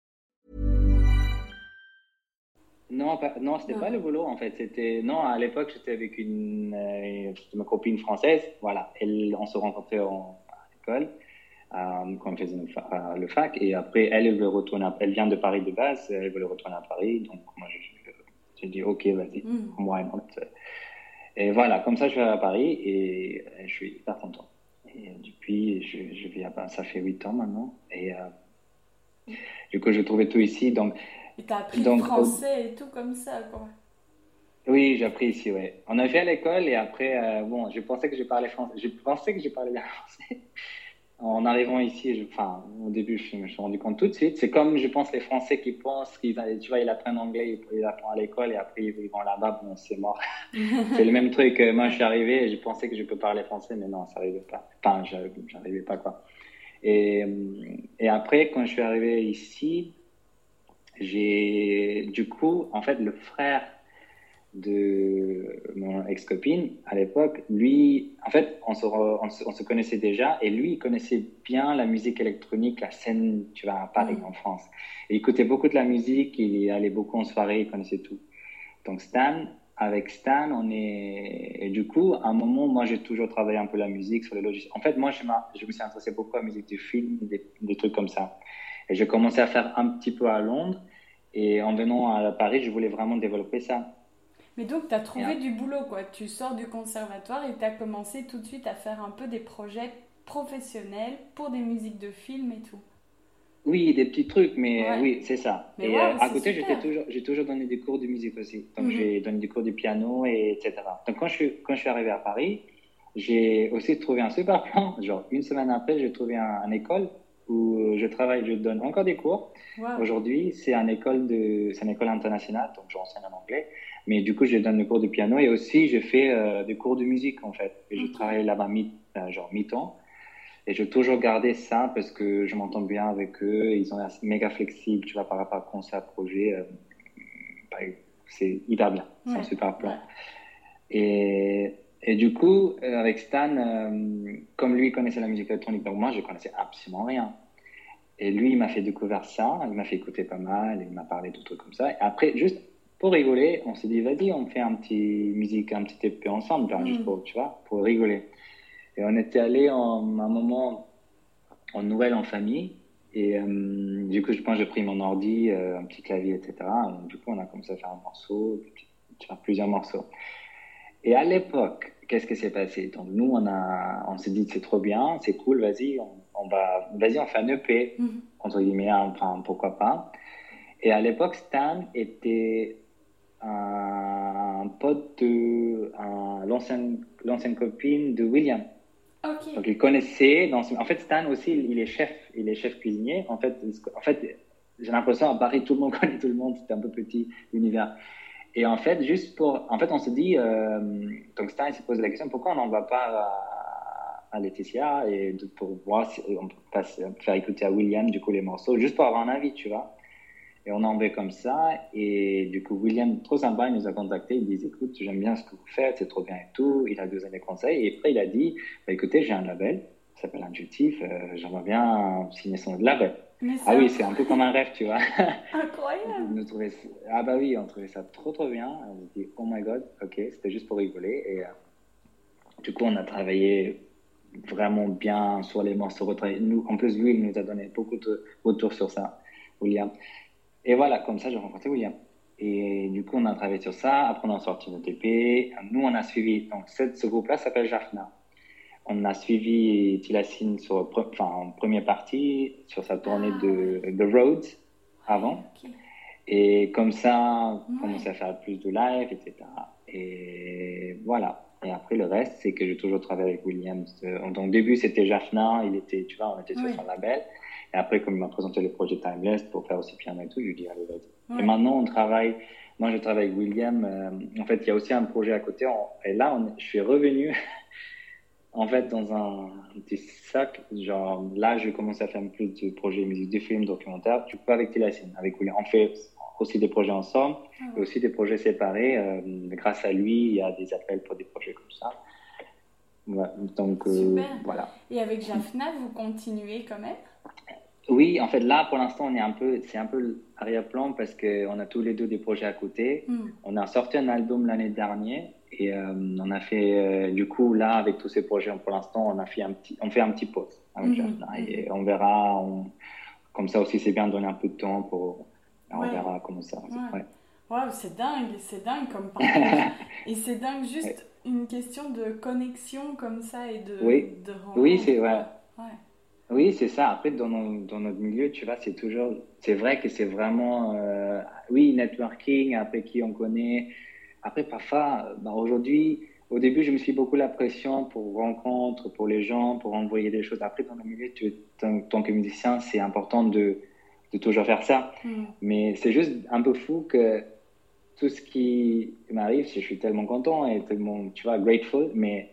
Speaker 2: Non, pas, non c'était pas le boulot en fait. C'était non à l'époque j'étais avec une euh, ma copine française. Voilà, elle, on se rencontrait en, à l'école euh, quand on faisait fa- euh, le fac et après elle, elle veut retourner. à- elle vient de Paris de base, elle veut retourner à Paris. Donc moi je- j'ai dit ok vas-y,
Speaker 1: Mm.
Speaker 2: why not. Et voilà, comme ça je vais à Paris et je suis hyper content. Et depuis je, je vis à Paris, ça fait huit ans maintenant et euh, du coup je trouvais tout ici donc
Speaker 1: Et t'as appris
Speaker 2: Donc,
Speaker 1: le français et tout comme ça, quoi.
Speaker 2: Oui, j'ai appris ici, ouais. On a fait à l'école et après, euh, bon, je pensais que je parlais français. Je pensais que je parlais bien français. En arrivant ici, je, enfin, au début, je me suis rendu compte tout de suite. C'est comme, je pense, les Français qui pensent qu'ils, tu vois, ils apprennent anglais, ils, apprennent à l'école et après ils vont là-bas, bon, c'est mort. c'est le même truc. Moi, je suis arrivé et je pensais que je peux parler français, mais non, ça n'arrivait pas. Enfin, je- j'arrivais pas, quoi. Et, euh, et après, quand je suis arrivé ici, j'ai, du coup, en fait, le frère de mon ex-copine à l'époque, lui, en fait, on se, re- on, se, on se connaissait déjà et lui, il connaissait bien la musique électronique, la scène, tu vois, à Paris,
Speaker 1: Mm.
Speaker 2: en France. Et il écoutait beaucoup de la musique, il allait beaucoup en soirée, il connaissait tout. Donc Stan, avec Stan, on est... Et du coup, à un moment, moi, j'ai toujours travaillé un peu la musique sur le logiciel. En fait, moi, je, me suis intéressé beaucoup à la musique du film, des, des trucs comme ça. Et j'ai commencé à faire un petit peu à Londres. Et en venant à Paris, je voulais vraiment développer ça.
Speaker 1: Mais donc, t'as trouvé
Speaker 2: Et-
Speaker 1: du boulot, quoi. Tu sors du conservatoire et t'as commencé tout de suite à faire un peu des projets professionnels pour des musiques de films et tout.
Speaker 2: Oui, des petits trucs, mais
Speaker 1: Ouais.
Speaker 2: oui, c'est ça.
Speaker 1: Mais
Speaker 2: et euh, à côté, j'étais toujours, j'ai toujours donné des cours de musique aussi. Donc,
Speaker 1: Mhm.
Speaker 2: j'ai donné des cours de piano, et etc. Donc, quand je, suis, quand je suis arrivé à Paris, j'ai aussi trouvé un super plan. Genre, une semaine après, j'ai trouvé un, une école où je travaille, je donne encore des cours. Aujourd'hui, c'est une école de, une école internationale, donc j'enseigne en anglais. Mais du coup, je donne des cours de piano et aussi, je fais euh, des cours de musique, en fait. Et je travaille là-bas, mi, euh, genre mi-temps. Et je toujours gardé ça parce que je m'entends bien avec eux. Ils sont méga flexibles, tu vois, par rapport à concert, projet. euh, bah, c'est hyper bien. C'est un super plan. Et, et du coup, euh, avec Stan, euh, comme lui connaissait la musique électronique, donc moi, je connaissais absolument rien. Et lui, il m'a fait découvrir ça, il m'a fait écouter pas mal, il m'a parlé de trucs comme ça. Et après, juste pour rigoler, on s'est dit, vas-y, on fait un petit musique, un petit EP ensemble, genre,
Speaker 1: Mm.
Speaker 2: juste pour, tu vois, pour rigoler. Et on était allé en un moment en Noël en famille. Et euh, du coup, je pense que j'ai pris mon ordi, euh, un petit clavier, etc. Et du coup, on a commencé à faire un morceau, vois, plusieurs morceaux. Et à l'époque, qu'est-ce qui s'est passé? Donc nous, on a, on s'est dit c'est trop bien, c'est cool, vas-y, on, on va, vas-y, on fait un EP
Speaker 1: Mhm.
Speaker 2: entre guillemets, enfin pourquoi pas. Et à l'époque, Stan était un pote de l'ancienne copine de William.
Speaker 1: Ok.
Speaker 2: Donc il connaissait. En fait, Stan aussi, il est chef, il est chef cuisinier. En fait, en fait, j'ai l'impression à Paris, tout le monde connaît tout le monde. C'était un peu petit l'univers. Et en fait, juste pour, en fait, on se dit, euh, donc Stan il se pose la question, pourquoi on n'en va pas à, Laetitia et pour voir si on peut faire écouter à William du coup les morceaux, juste pour avoir un avis, tu vois. Et on en va comme ça. Et du coup, William, trop sympa, il nous a contactés. Il dit Écoute, j'aime bien ce que vous faites, c'est trop bien et tout. Il a donné des conseils. Et après, il a dit bah, Écoutez, j'ai un label, ça s'appelle Intuitif. euh, J'aimerais bien signer son label. Ah oui, c'est un peu comme un rêve, tu vois.
Speaker 1: incroyable.
Speaker 2: Trouvait... Ah bah oui, on trouvait ça trop trop bien. On s'est dit Oh my god, ok, c'était juste pour rigoler. Et euh, du coup, on a travaillé vraiment bien sur les morceaux. Nous, en plus, lui, il nous a donné beaucoup de retours sur ça, William. Et voilà, comme ça, j'ai rencontré William. Et du coup, on a travaillé sur ça. Après, on a sorti notre EP. Nous, on a suivi. Donc, cette- ce groupe-là s'appelle Jafna. On a suivi Tilassine sur, enfin, en première partie sur sa tournée de The Roads avant.
Speaker 1: Ok.
Speaker 2: Et comme ça, on
Speaker 1: Ouais.
Speaker 2: commençait à faire plus de live, etc. Et voilà. Et après, le reste, c'est que j'ai toujours travaillé avec William. Donc, au début, c'était Jaffna, il était, tu vois, on était sur son label. Et après, comme il m'a présenté le projet Timeless pour faire aussi piano et tout, je lui ai dit, allez, vas-y. Et maintenant, on travaille, moi, je travaille avec William. Euh, en fait, il y a aussi un projet à côté. et là, on, je suis revenu, en fait, dans un, petit sac. Genre, là, je commence à faire plus de projets musique, de films, documentaires. Tu peux avec Tilassine, avec William. On fait aussi des projets ensemble, ah et aussi des projets séparés. Euh, grâce à lui, il y a des appels pour des projets comme ça.
Speaker 1: donc, euh, voilà. Et avec Jaffna, vous continuez quand même?
Speaker 2: Oui, en fait, là, pour l'instant, on est un peu, c'est un peu arrière-plan parce qu'on a tous les deux des projets à côté. Hmm. On a sorti un album l'année dernière et euh, on a fait, euh, du coup, là, avec tous ces projets, pour l'instant, on a fait un petit, on fait un petit pause avec hmm. et on verra. comme ça aussi, c'est bien de donner un peu de temps pour, on verra comment ça.
Speaker 1: Ouais. Wow, c'est dingue, c'est dingue comme parcours. et c'est dingue juste une question de connexion comme ça et de,
Speaker 2: oui.
Speaker 1: de
Speaker 2: Oui, c'est vrai. Ouais. Oui, c'est ça. Après, dans, dans, notre milieu, tu vois, c'est toujours, c'est vrai que c'est vraiment, euh, oui, networking, après qui on connaît. Après, parfois, bah, aujourd'hui, au début, je me suis beaucoup la pression pour rencontres, pour les gens, pour envoyer des choses. Après, dans le milieu, tu, en tant que musicien, c'est important de, de, toujours faire ça. Mm. Mais c'est juste un peu fou que tout ce qui m'arrive, je suis tellement content et tellement, tu vois, grateful, mais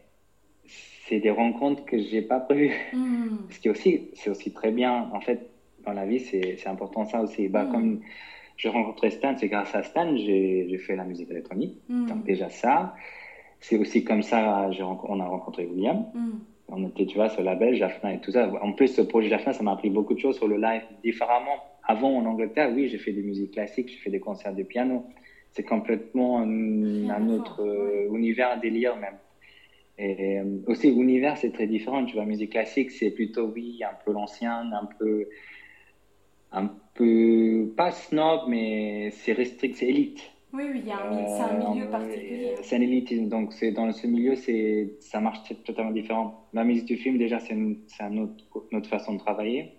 Speaker 2: c'est des rencontres que j'ai pas prévues. Hmm. Ce qui est aussi, c'est aussi très bien. En fait, dans la vie, c'est important ça aussi. Bah, hmm. Comme je rencontré Stan, c'est grâce à Stan, j'ai fait la musique électronique. Hmm. Donc déjà ça. C'est aussi comme ça on a rencontré William. On était, tu vois, sur la label, Jaffna et tout ça. En plus, ce projet Jaffna, ça m'a appris beaucoup de choses sur le live différemment. Avant, en Angleterre, oui, j'ai fait des musiques classiques, j'ai fait des concerts de piano. C'est complètement un, autre euh, univers, un délire même. Et euh, aussi, l'univers, c'est très différent. Tu vois, musique classique, c'est plutôt, oui, un peu l'ancien, un peu, un peu, pas snob, mais c'est restrict, c'est élite.
Speaker 1: Oui, oui, c'est un milieu euh, particulier.
Speaker 2: C'est un élite, donc dans ce milieu, ça marche totalement différent. La musique du film, déjà, c'est une, une autre, autre, façon de travailler.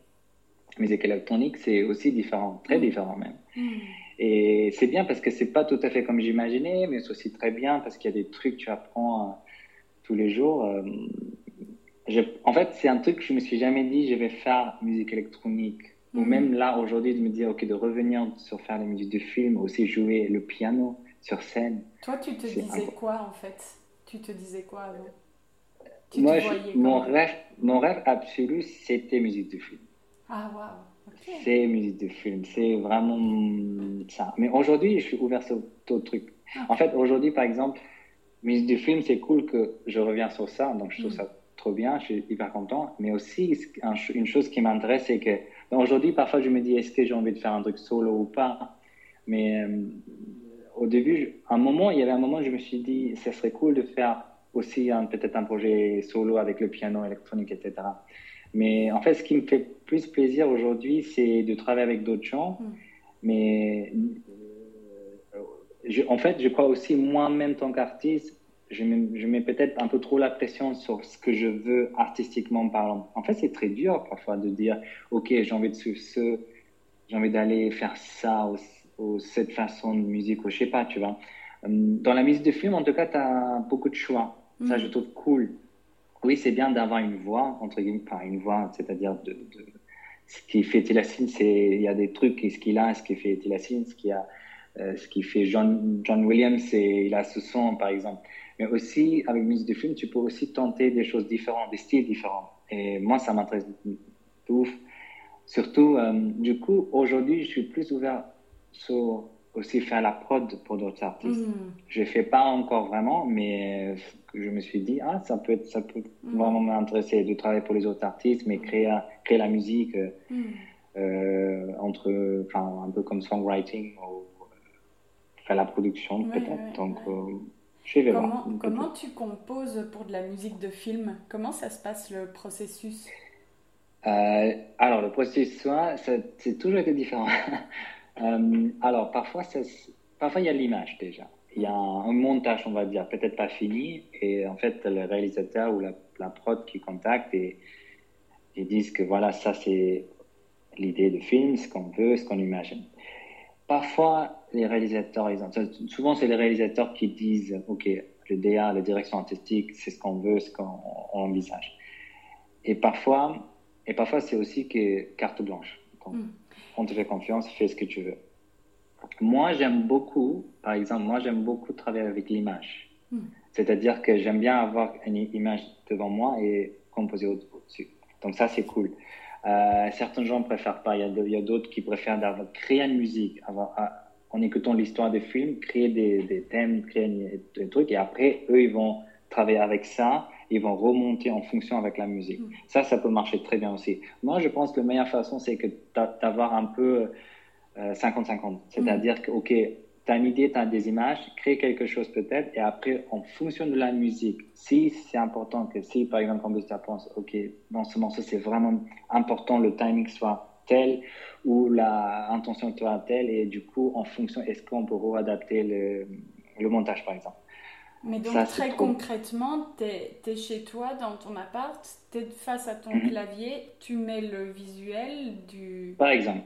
Speaker 2: La musique électronique, c'est aussi différent, très mm. différent même. Mm. Et c'est bien parce que c'est pas tout à fait comme j'imaginais, mais c'est aussi très bien parce qu'il y a des trucs que tu apprends tous les jours. Euh, en fait, c'est un truc que je me suis jamais dit, je vais faire musique électronique. Ou mhm. même là, aujourd'hui, de me dire, OK, de revenir sur faire la musique de film, aussi jouer le piano sur scène.
Speaker 1: Toi, tu te disais quoi, en fait? Tu te disais quoi avant
Speaker 2: Moi, mon, rêve, mon rêve absolu, c'était musique de film.
Speaker 1: Ah, waouh
Speaker 2: C'est musique de film, c'est vraiment ça. Mais aujourd'hui, je suis ouvert sur d'autres trucs. Ah. En fait, aujourd'hui, par exemple, musique du film, c'est cool que je reviens sur ça, donc je trouve ça trop bien, je suis hyper content. Mais aussi, une chose qui m'intéresse, c'est que aujourd'hui, parfois, je me dis, est-ce que j'ai envie de faire un truc solo ou pas? Mais euh, au début, un moment, il y avait un moment où je me suis dit, ça serait cool de faire aussi peut-être un projet solo avec le piano électronique, etc. Mais en fait, ce qui me fait plus plaisir aujourd'hui, c'est de travailler avec d'autres gens. Mm. Mais en fait, je crois aussi moi-même, tant qu'artiste, je mets, peut-être un peu trop la pression sur ce que je veux artistiquement parlant. En fait, c'est très dur parfois de dire, OK, j'ai envie de suivre ce, j'ai envie d'aller faire ça ou, cette façon de musique, ou je sais pas, tu vois. Hum, dans la musique de film, en tout cas, tu as beaucoup de choix. Ça, je mm. trouve cool. Oui, c'est bien d'avoir une voix, entre guillemets, enfin, une voix, c'est-à-dire de, ce qui fait Tilacine, c'est, il y a des trucs, ce qu'il a, ce qui fait Tilacine, ce qu'il a, euh, ce qui fait John, John Williams, c'est, il a ce son, par exemple. Mais aussi, avec musique de film, tu peux aussi tenter des choses différentes, des styles différents. Et moi, ça m'intéresse de ouf. Surtout, euh, du coup, aujourd'hui, je suis plus ouvert sur aussi faire la prod pour d'autres artistes. Mm. Je ne fais pas encore vraiment, mais je me suis dit, ah, ça peut, être, ça peut mm. vraiment m'intéresser de travailler pour les autres artistes, mais créer, créer la musique euh, mm. euh, entre, enfin, un peu comme songwriting ou la production peut-être. Donc, euh, je vais
Speaker 1: comment, Comment tu composes pour de la musique de film? Comment ça se passe le processus?
Speaker 2: Euh, Alors, le processus, c'est toujours été différent. Euh, alors, parfois, parfois, il y a l'image déjà. Il y a un, montage, on va dire, peut-être pas fini. Et en fait, le réalisateur ou la, la prod qui contacte et ils disent que voilà, ça c'est l'idée de film, ce qu'on veut, ce qu'on imagine. Parfois, les réalisateurs, souvent c'est les réalisateurs qui disent, OK, le DA, la direction artistique, c'est ce qu'on veut, ce qu'on envisage. Et parfois, et parfois c'est aussi que carte blanche. Hmm. On te fait confiance, fais ce que tu veux. Moi, j'aime beaucoup, par exemple, moi, j'aime beaucoup travailler avec l'image. Hmm. C'est-à-dire que j'aime bien avoir une image devant moi et composer au-dessus. Donc ça, c'est cool. Euh, certains gens préfèrent pas. Il y a d'autres qui préfèrent créer une musique en écoutant l'histoire des films, créer des, des, thèmes, créer des trucs. Et après, eux, ils vont travailler avec ça. Ils vont remonter en fonction avec la musique. Ça, ça peut marcher très bien aussi. Moi, je pense que la meilleure façon, c'est que d'avoir un peu 50-50. Euh, C'est-à-dire que, OK, tu as une idée, tu as des images, crée quelque chose peut-être, et après, en fonction de la musique, si c'est important que si, par exemple, compositeur pense, OK, dans ce morceau, c'est vraiment important, le timing soit tel, ou la intention soit telle, et du coup, en fonction, est-ce qu'on peut réadapter le, le montage, par exemple.
Speaker 1: Mais donc, très concrètement, tu es, chez toi, dans ton appart, tu es face à ton mhm. clavier, tu mets le visuel du...
Speaker 2: Par exemple.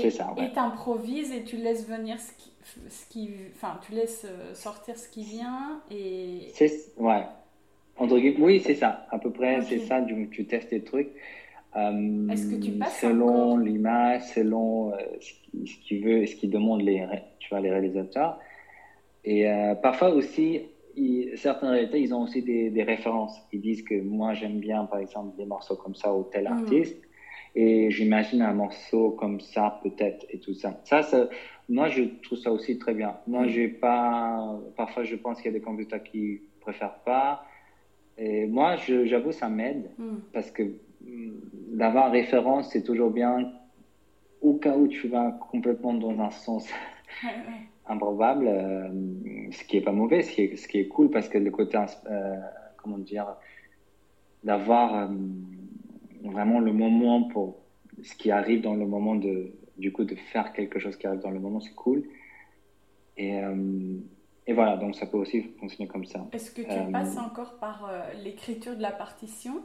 Speaker 2: C'est ça,
Speaker 1: ouais. Et tu improvises et tu laisses venir ce qui, ce qui, enfin, tu laisses euh, sortir ce qui vient et.
Speaker 2: C'est, ouais. Entre oui, c'est ça. À peu près, c'est ça. Tu, tu, testes des trucs.
Speaker 1: Euh, Est-ce que tu passes
Speaker 2: selon l'image, selon euh, ce qu'il veut, ce qu'ils demandent les, tu vois, les réalisateurs. Et parfois aussi, certains réalisateurs, ils ont aussi des, des, références. Ils disent que moi, j'aime bien, par exemple, des morceaux comme ça ou tel hmm. artiste. Et j'imagine un morceau comme ça, peut-être, et tout ça. Ça, ça moi, je trouve ça aussi très bien. Moi, mm. j'ai pas. Parfois, je pense qu'il y a des compositeurs qui préfèrent pas. Et moi, j'avoue, ça m'aide mm. parce que mm, d'avoir référence, c'est toujours bien. Au cas où tu vas complètement dans un sens improbable, euh, ce qui est pas mauvais, ce qui est, ce qui est cool parce que le côté, euh, comment dire, d'avoir euh, vraiment le moment pour ce qui arrive dans le moment de, du coup, de faire quelque chose qui arrive dans le moment, c'est cool. Et, euh, et, voilà, donc ça peut aussi fonctionner comme ça.
Speaker 1: Est-ce que tu euh, passes encore par euh, l'écriture de la partition?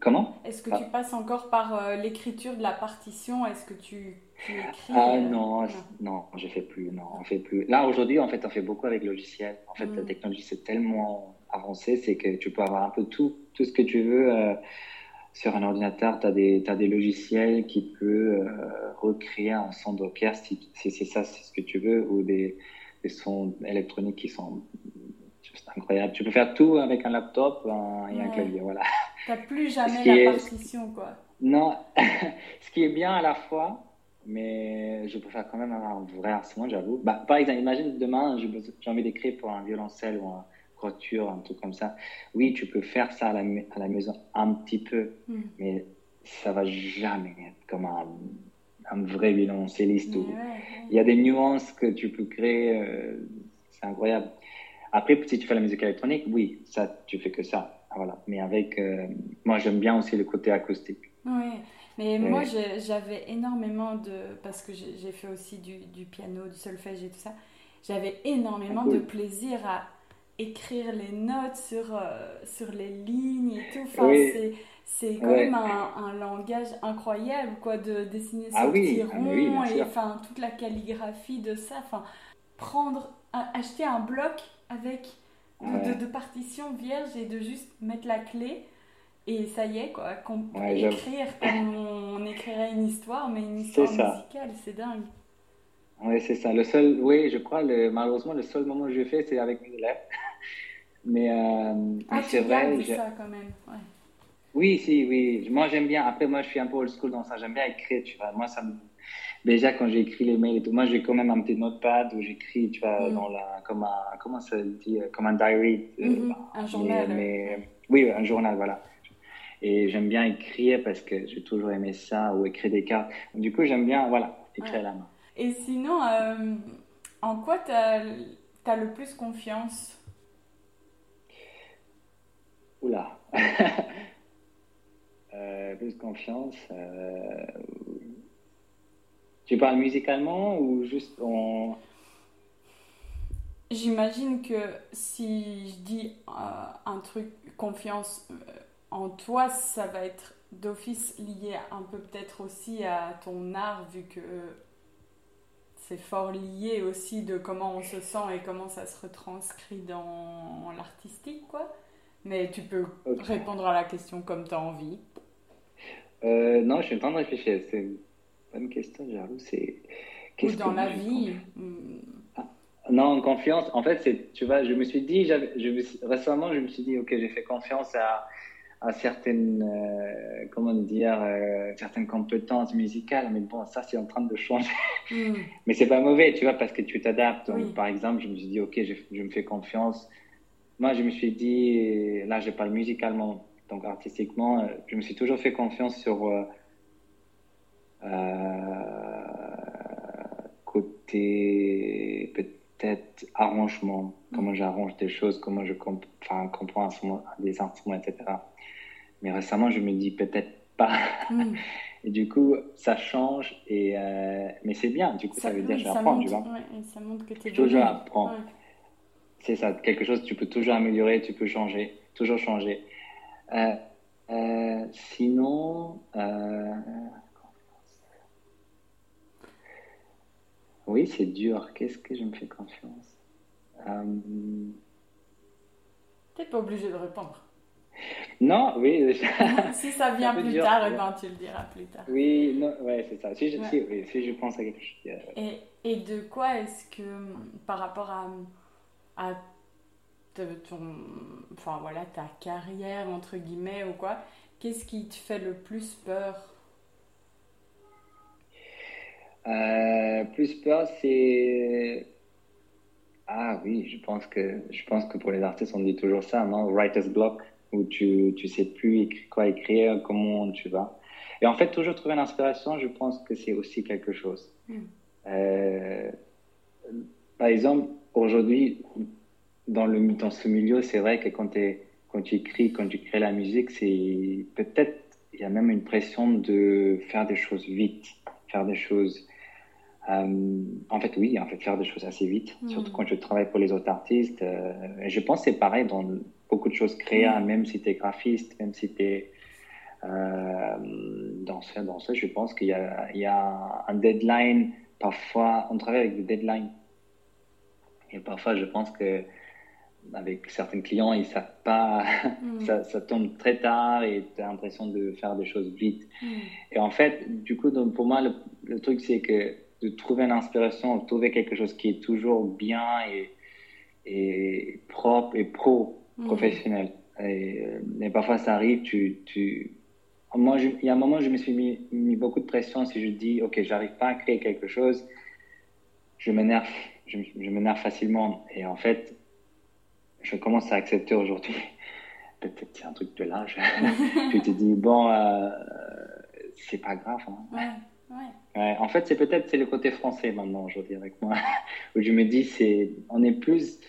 Speaker 2: Comment?
Speaker 1: Est-ce que tu ah. passes encore par l'écriture de la partition? Est-ce que tu, écris?
Speaker 2: Ah non, non, je fais plus. Non, on fait plus. Là aujourd'hui, en fait, on fait beaucoup avec le logiciel. En fait, la mm. technologie c'est tellement avancé, c'est que tu peux avoir un peu tout, tout ce que tu veux sur un ordinateur, tu as, as, des logiciels qui peuvent euh, recréer un son Docker si, si c'est ça, c'est ce que tu veux, ou des, des, sons électroniques qui sont juste incroyables. Tu peux faire tout avec un laptop et un clavier, voilà.
Speaker 1: Tu n'as plus jamais la partition, quoi.
Speaker 2: Non, ce qui est bien à la fois, mais je préfère quand même avoir un vrai instrument, j'avoue. Bah, par exemple, imagine demain, j'ai envie d'écrire pour un violoncelle ou un voiture, un truc comme ça. Oui, tu peux faire ça à la, à la maison un petit peu, hmm. mais ça va jamais être comme un, un vrai violoncelliste. Il y a des nuances que tu peux créer, euh, c'est incroyable. Après, si tu fais la musique électronique, oui, ça, tu fais que ça. Voilà. Mais avec, euh, moi, j'aime bien aussi le côté acoustique.
Speaker 1: Oui, mais moi, j'avais énormément de, parce que j'ai fait aussi du, du, piano, du solfège et tout ça, j'avais énormément ah, de plaisir à écrire les notes sur, euh, sur les lignes et tout. Enfin, c'est, c'est quand même un, un, langage incroyable, quoi, de dessiner
Speaker 2: ah, oui.
Speaker 1: Ah, et enfin, toute la calligraphie de ça. Enfin, prendre, acheter un bloc avec de, de, partitions vierges et de juste mettre la clé. Et ça y est, quoi, écrire comme on écrirait une histoire, mais une histoire musicale, c'est dingue.
Speaker 2: Oui, c'est ça. Le seul, oui, je crois, le, malheureusement, le seul moment où je fais, c'est avec mes élèves. Mais euh,
Speaker 1: ah, c'est vrai. ça quand même. Ouais.
Speaker 2: Oui, si, oui. Moi, j'aime bien. Après, moi, je suis un peu old school dans ça. J'aime bien écrire, tu vois. Moi, ça me... Déjà, quand j'écris les mails et tout, moi, j'ai quand même un petit notepad où j'écris, tu vois, mm. dans la, comme un, comment ça dit, euh, comme un diary.
Speaker 1: Euh, mm-hmm. un journal.
Speaker 2: Mais, oui, un journal, voilà. Et j'aime bien écrire parce que j'ai toujours aimé ça, ou écrire des cartes. Du coup, j'aime bien, voilà, écrire à la main.
Speaker 1: Et sinon, euh, en quoi tu as, as, le plus confiance?
Speaker 2: Oula euh, Plus confiance. Euh, tu parles musicalement ou juste en.
Speaker 1: J'imagine que si je dis un truc confiance en toi, ça va être d'office lié un peu peut-être aussi à ton art, vu que c'est fort lié aussi de comment on se sent et comment ça se retranscrit dans l'artistique, quoi. Mais tu peux répondre à la question comme tu as envie.
Speaker 2: Euh, non, je suis en train de réfléchir. C'est une bonne question, j'avoue. C'est.
Speaker 1: Ou dans la vie.
Speaker 2: Ah, non, confiance. En fait, c'est, tu vois, je me suis dit, je récemment, je me suis dit, ok, j'ai fait confiance à, à certaines, euh, comment dire, euh, certaines compétences musicales, mais bon, ça, c'est en train de changer. Hmm. mais c'est pas mauvais, tu vois, parce que tu t'adaptes. Par exemple, je me suis dit, ok, je, je, me fais confiance. Moi, je me suis dit, là, je parle musicalement, donc artistiquement, euh, je me suis toujours fait confiance sur côté peut-être arrangement, comment j'arrange des choses, comment je comp comprends des instruments, etc. Mais récemment, je me dis peut-être pas. Hmm. et du coup, ça change. Et, euh, mais c'est bien. Du coup, ça, veut dire que j'apprends, tu vois.
Speaker 1: ça montre que tu es
Speaker 2: Toujours apprendre. C'est ça, quelque chose, tu peux toujours améliorer, tu peux changer, toujours changer. Euh, euh, sinon, oui, c'est dur. Qu'est-ce que je me fais confiance?
Speaker 1: Tu n'es pas obligé de répondre.
Speaker 2: Non, oui.
Speaker 1: si ça vient plus tard, eh ben, tu le diras plus tard.
Speaker 2: Oui, non, ouais, c'est ça. Si je, si, je pense à quelque chose.
Speaker 1: Et, et de quoi est-ce que, par rapport à, à ton, enfin voilà, ta carrière, entre guillemets, ou quoi, qu'est-ce qui te fait le plus peur?
Speaker 2: Euh, Plus peur, c'est ah oui, je pense que je pense que pour les artistes on dit toujours ça, non? Writer's block où tu tu sais plus quoi écrire, comment tu vas. Et en fait, toujours trouver l'inspiration, je pense que c'est aussi quelque chose. Hmm. Euh, par exemple, aujourd'hui, dans, le, dans ce milieu, c'est vrai que quand, es, quand tu écris, quand tu crées la musique, c'est peut-être, il y a même une pression de faire des choses vite, faire des choses. Euh, en fait, oui, en fait, faire des choses assez vite, hmm. surtout quand je travaille pour les autres artistes. Euh, et je pense que c'est pareil dans beaucoup de choses créées, même si tu es graphiste, même si tu es euh, danseur, danseuse, je pense qu'il y, y, a un deadline. Parfois, on travaille avec des deadlines. Et parfois, je pense que avec certains clients, ils savent pas, mm. ça, ça, tombe très tard et tu as l'impression de faire des choses vite. Mm. Et en fait, du coup, donc, pour moi, le, le truc, c'est que de trouver une inspiration, de trouver quelque chose qui est toujours bien et, et propre et pro, Mm. professionnel. Et, et, parfois, ça arrive, tu, tu... Moi, il y a un moment, je me suis mis, mis, beaucoup de pression si je dis, OK, j'arrive pas à créer quelque chose, je m'énerve, je, je m'énerve facilement. Et en fait, je commence à accepter aujourd'hui. Peut-être c'est un truc de l'âge. tu te dis, bon, euh, c'est pas grave. Hein.
Speaker 1: Ouais, ouais.
Speaker 2: Ouais, en fait, c'est peut-être c'est le côté français maintenant aujourd'hui avec moi, où je me dis, c'est, on est plus,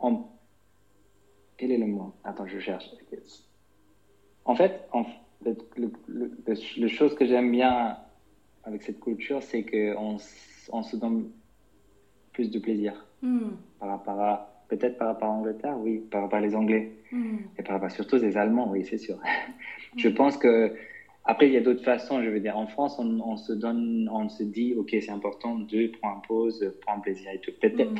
Speaker 2: on, quel est le mot? Attends, je cherche. En fait, en, le, le, chose que j'aime bien avec cette culture, c'est qu'on on se donne plus de plaisir hmm. par rapport à peut-être par rapport à l'Angleterre, oui, par rapport à les Anglais hmm. et par rapport surtout les Allemands, oui, c'est sûr. je pense que après il y a d'autres façons. Je veux dire, en France, on, se donne, on se dit, ok, c'est important de prendre pause, prendre plaisir et tout. Peut-être, hmm.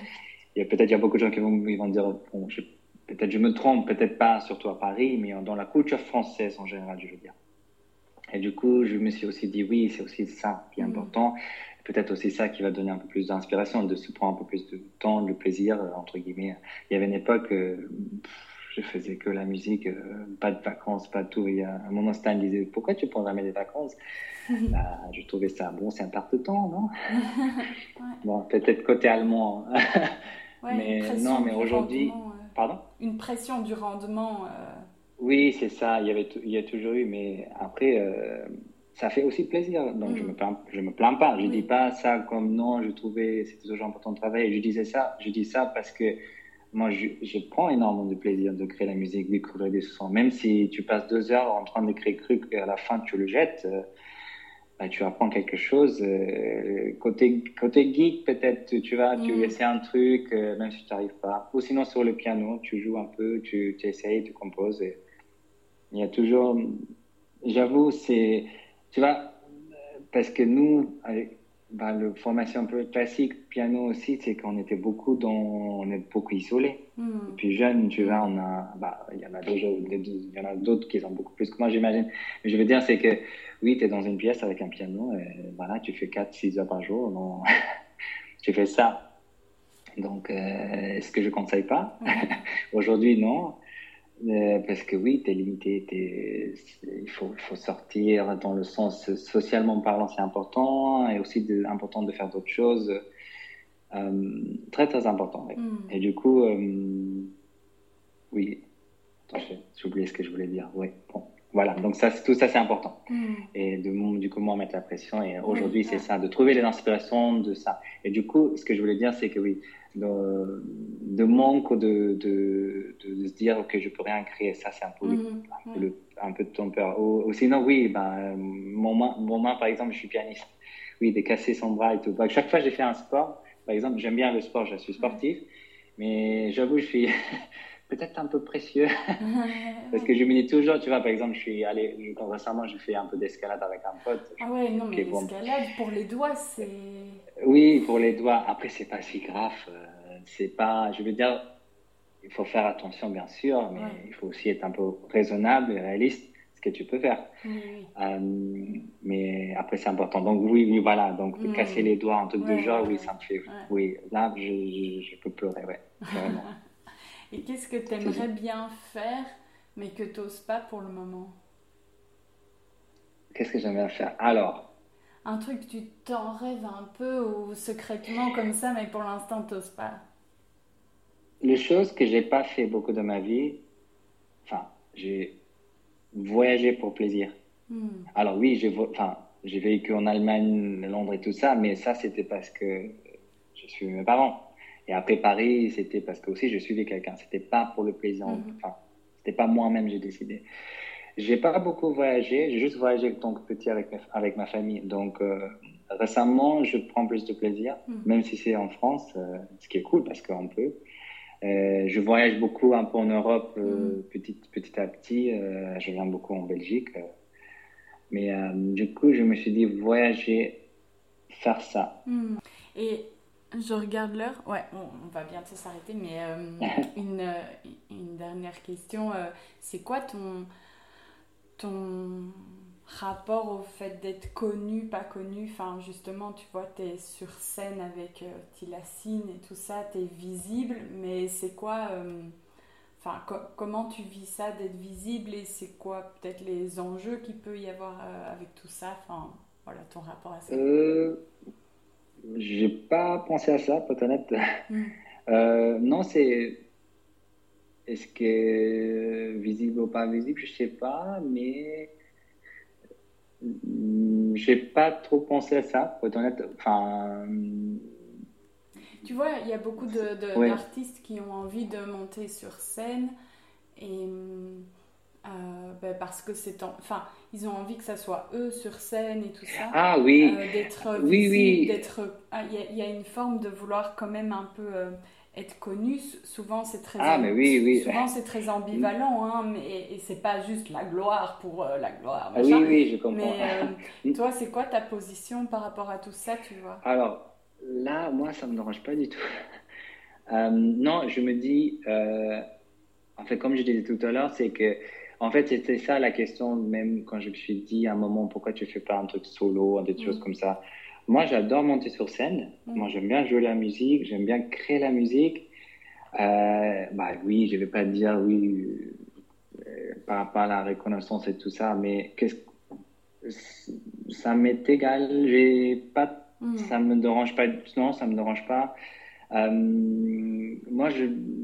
Speaker 2: il y a peut-être il y a beaucoup de gens qui vont, ils vont dire, bon, je peut-être je me trompe, peut-être pas surtout à Paris, mais dans la culture française en général, je veux dire. Et du coup, je me suis aussi dit, oui, c'est aussi ça qui est important. Peut-être aussi ça qui va donner un peu plus d'inspiration, de se prendre un peu plus de temps, de plaisir, euh, entre guillemets. Il y avait une époque, euh, je faisais que la musique, euh, pas de vacances, pas de tout. Il y a un moment, Stan disait, pourquoi tu prends jamais des vacances? Bah, Je trouvais ça, bon, c'est un perte de temps, non Bon, peut-être côté allemand. mais non, mais aujourd'hui... Pardon?
Speaker 1: Une pression du rendement.
Speaker 2: Oui, c'est ça. Il y, avait il y a toujours eu, mais après, ça fait aussi plaisir. Donc, je ne mm. me, plains, je me plains pas. Je ne dis pas ça comme non, je trouvais c'était toujours important de travailler. Je disais ça, je dis ça parce que moi, je, je, prends énormément de plaisir de créer la musique, découvrir des sons. Même si tu passes deux heures en train créer truc et à la fin tu le jettes, euh, bah, tu apprends quelque chose. Euh, côté, côté geek, peut-être, tu vas, tu mm. essaies un truc, euh, même si tu n'arrives pas. Ou sinon, sur le piano, tu joues un peu, tu, tu essayes, tu composes. Il y a toujours, j'avoue, c'est, tu vois, parce que nous, bah, le formation un peu classique, piano aussi, c'est qu'on était beaucoup dans, on est beaucoup isolés. Mm. Puis jeune, tu vois, on a, bah, il y en a d'autres, qui sont beaucoup plus que moi, j'imagine. Mais je veux dire, c'est que, oui, tu es dans une pièce avec un piano, et voilà, tu fais 4-6 heures par jour, non, tu fais ça. Donc, euh, est-ce que je conseille pas? Aujourd'hui, non. Euh, parce que oui, tu es limité, il faut, faut, sortir dans le sens socialement parlant, c'est important, et aussi de, important de faire d'autres choses. Euh, très très important. Mm. Et du coup, euh, oui, j'ai oublié ce que je voulais dire. Oui, bon. Voilà, donc ça, tout ça c'est important. Mm. Et de, du coup, moi, mettre la pression. Et aujourd'hui, c'est ça, de trouver les inspirations de ça. Et du coup, ce que je voulais dire, c'est que oui, de, de manque de, de, de, se dire que je peux rien créer. Ça, c'est un peu, mm. un, peu un peu de ton peur. Ou, sinon, oui, ben, mon, main, mon main, par exemple, je suis pianiste. Oui, de casser son bras et tout. chaque fois j'ai fait un sport, par exemple, j'aime bien le sport, je suis sportif, mais j'avoue, je suis peut-être un peu précieux. Parce que je me dis toujours, tu vois, par exemple, je suis allé, récemment, j'ai fait un peu d'escalade avec un pote.
Speaker 1: Ah ouais, non, mais l'escalade, pour les doigts, c'est.
Speaker 2: Oui, pour les doigts. Après, c'est pas si grave. Euh, c'est pas, je veux dire, il faut faire attention, bien sûr, mais il faut aussi être un peu raisonnable et réaliste ce que tu peux faire. Euh, mais après, c'est important. Donc, oui, oui, voilà. Donc, casser les doigts, un truc de genre, oui, ça me fait. Oui, là, je, je, peux pleurer, ouais.
Speaker 1: Et qu'est-ce que tu aimerais bien faire, mais que tu n'oses pas pour le moment?
Speaker 2: Qu'est-ce que j'aimerais faire? Alors.
Speaker 1: Un truc, tu t'en rêves un peu ou secrètement comme ça, mais pour l'instant, tu n'oses pas?
Speaker 2: Les choses que j'ai pas fait beaucoup de ma vie, enfin, j'ai voyagé pour plaisir. Hmm. Alors oui, j'ai enfin, j'ai vécu en Allemagne, Londres et tout ça, mais ça, c'était parce que je suis mes parents. Et après Paris, c'était parce que aussi je suivais quelqu'un. C'était pas pour le plaisir. Mhm. Enfin, c'était pas moi-même, j'ai décidé. J'ai pas beaucoup voyagé. J'ai juste voyagé en tant que petit avec, avec ma famille. Donc, euh, récemment, je prends plus de plaisir, mhm. même si c'est en France, euh, ce qui est cool parce qu'on peut. Euh, je voyage beaucoup un peu en Europe, mhm. petit, petit à petit. je viens beaucoup en Belgique. mais du coup, je me suis dit, voyager, faire ça.
Speaker 1: Et je regarde l'heure. Ouais, on, va bientôt s'arrêter, mais euh, une, euh, une, dernière question. Euh, c'est quoi ton, ton rapport au fait d'être connu, pas connu? Enfin, justement, tu vois, tu es sur scène avec Tilacine et tout ça, tu es visible, mais c'est quoi Enfin, comment tu vis ça d'être visible? Et c'est quoi peut-être les enjeux qu'il peut y avoir avec tout ça? Enfin, voilà, ton rapport à ça.
Speaker 2: J'ai pas pensé à ça, pour être honnête. Mm. Euh, non, c'est. Est-ce que visible ou pas visible, je sais pas, mais mm, j'ai pas trop pensé à ça, pour être honnête. Enfin.
Speaker 1: Tu vois, il y a beaucoup d'artistes de, qui ont envie de monter sur scène et euh, ben parce que c'est enfin ils ont envie que ça soit eux sur scène et tout ça.
Speaker 2: Ah oui.
Speaker 1: Euh, d'être oui oui. d'être ah, il y, a une forme de vouloir quand même un peu euh, être connu. Souvent c'est très
Speaker 2: ah, mais oui, oui.
Speaker 1: souvent c'est très ambivalent hein, mais et c'est pas juste la gloire pour la gloire
Speaker 2: ah oui oui je comprends.
Speaker 1: Mais toi c'est quoi ta position par rapport à tout ça tu vois?
Speaker 2: Alors là moi ça me dérange pas du tout. Non je me dis en fait comme je disais tout à l'heure c'est que en fait, c'était ça la question, même quand je me suis dit à un moment, pourquoi tu fais pas un truc solo, des choses mm. comme ça. Moi, j'adore monter sur scène. Mm. Moi, j'aime bien jouer la musique, j'aime bien créer la musique. Euh, bah oui, je vais pas dire oui euh, par rapport à la reconnaissance et tout ça, mais qu'est-ce ça m'est égal. J'ai pas, mm. ça me dérange pas. Non, ça me dérange pas. Euh, moi,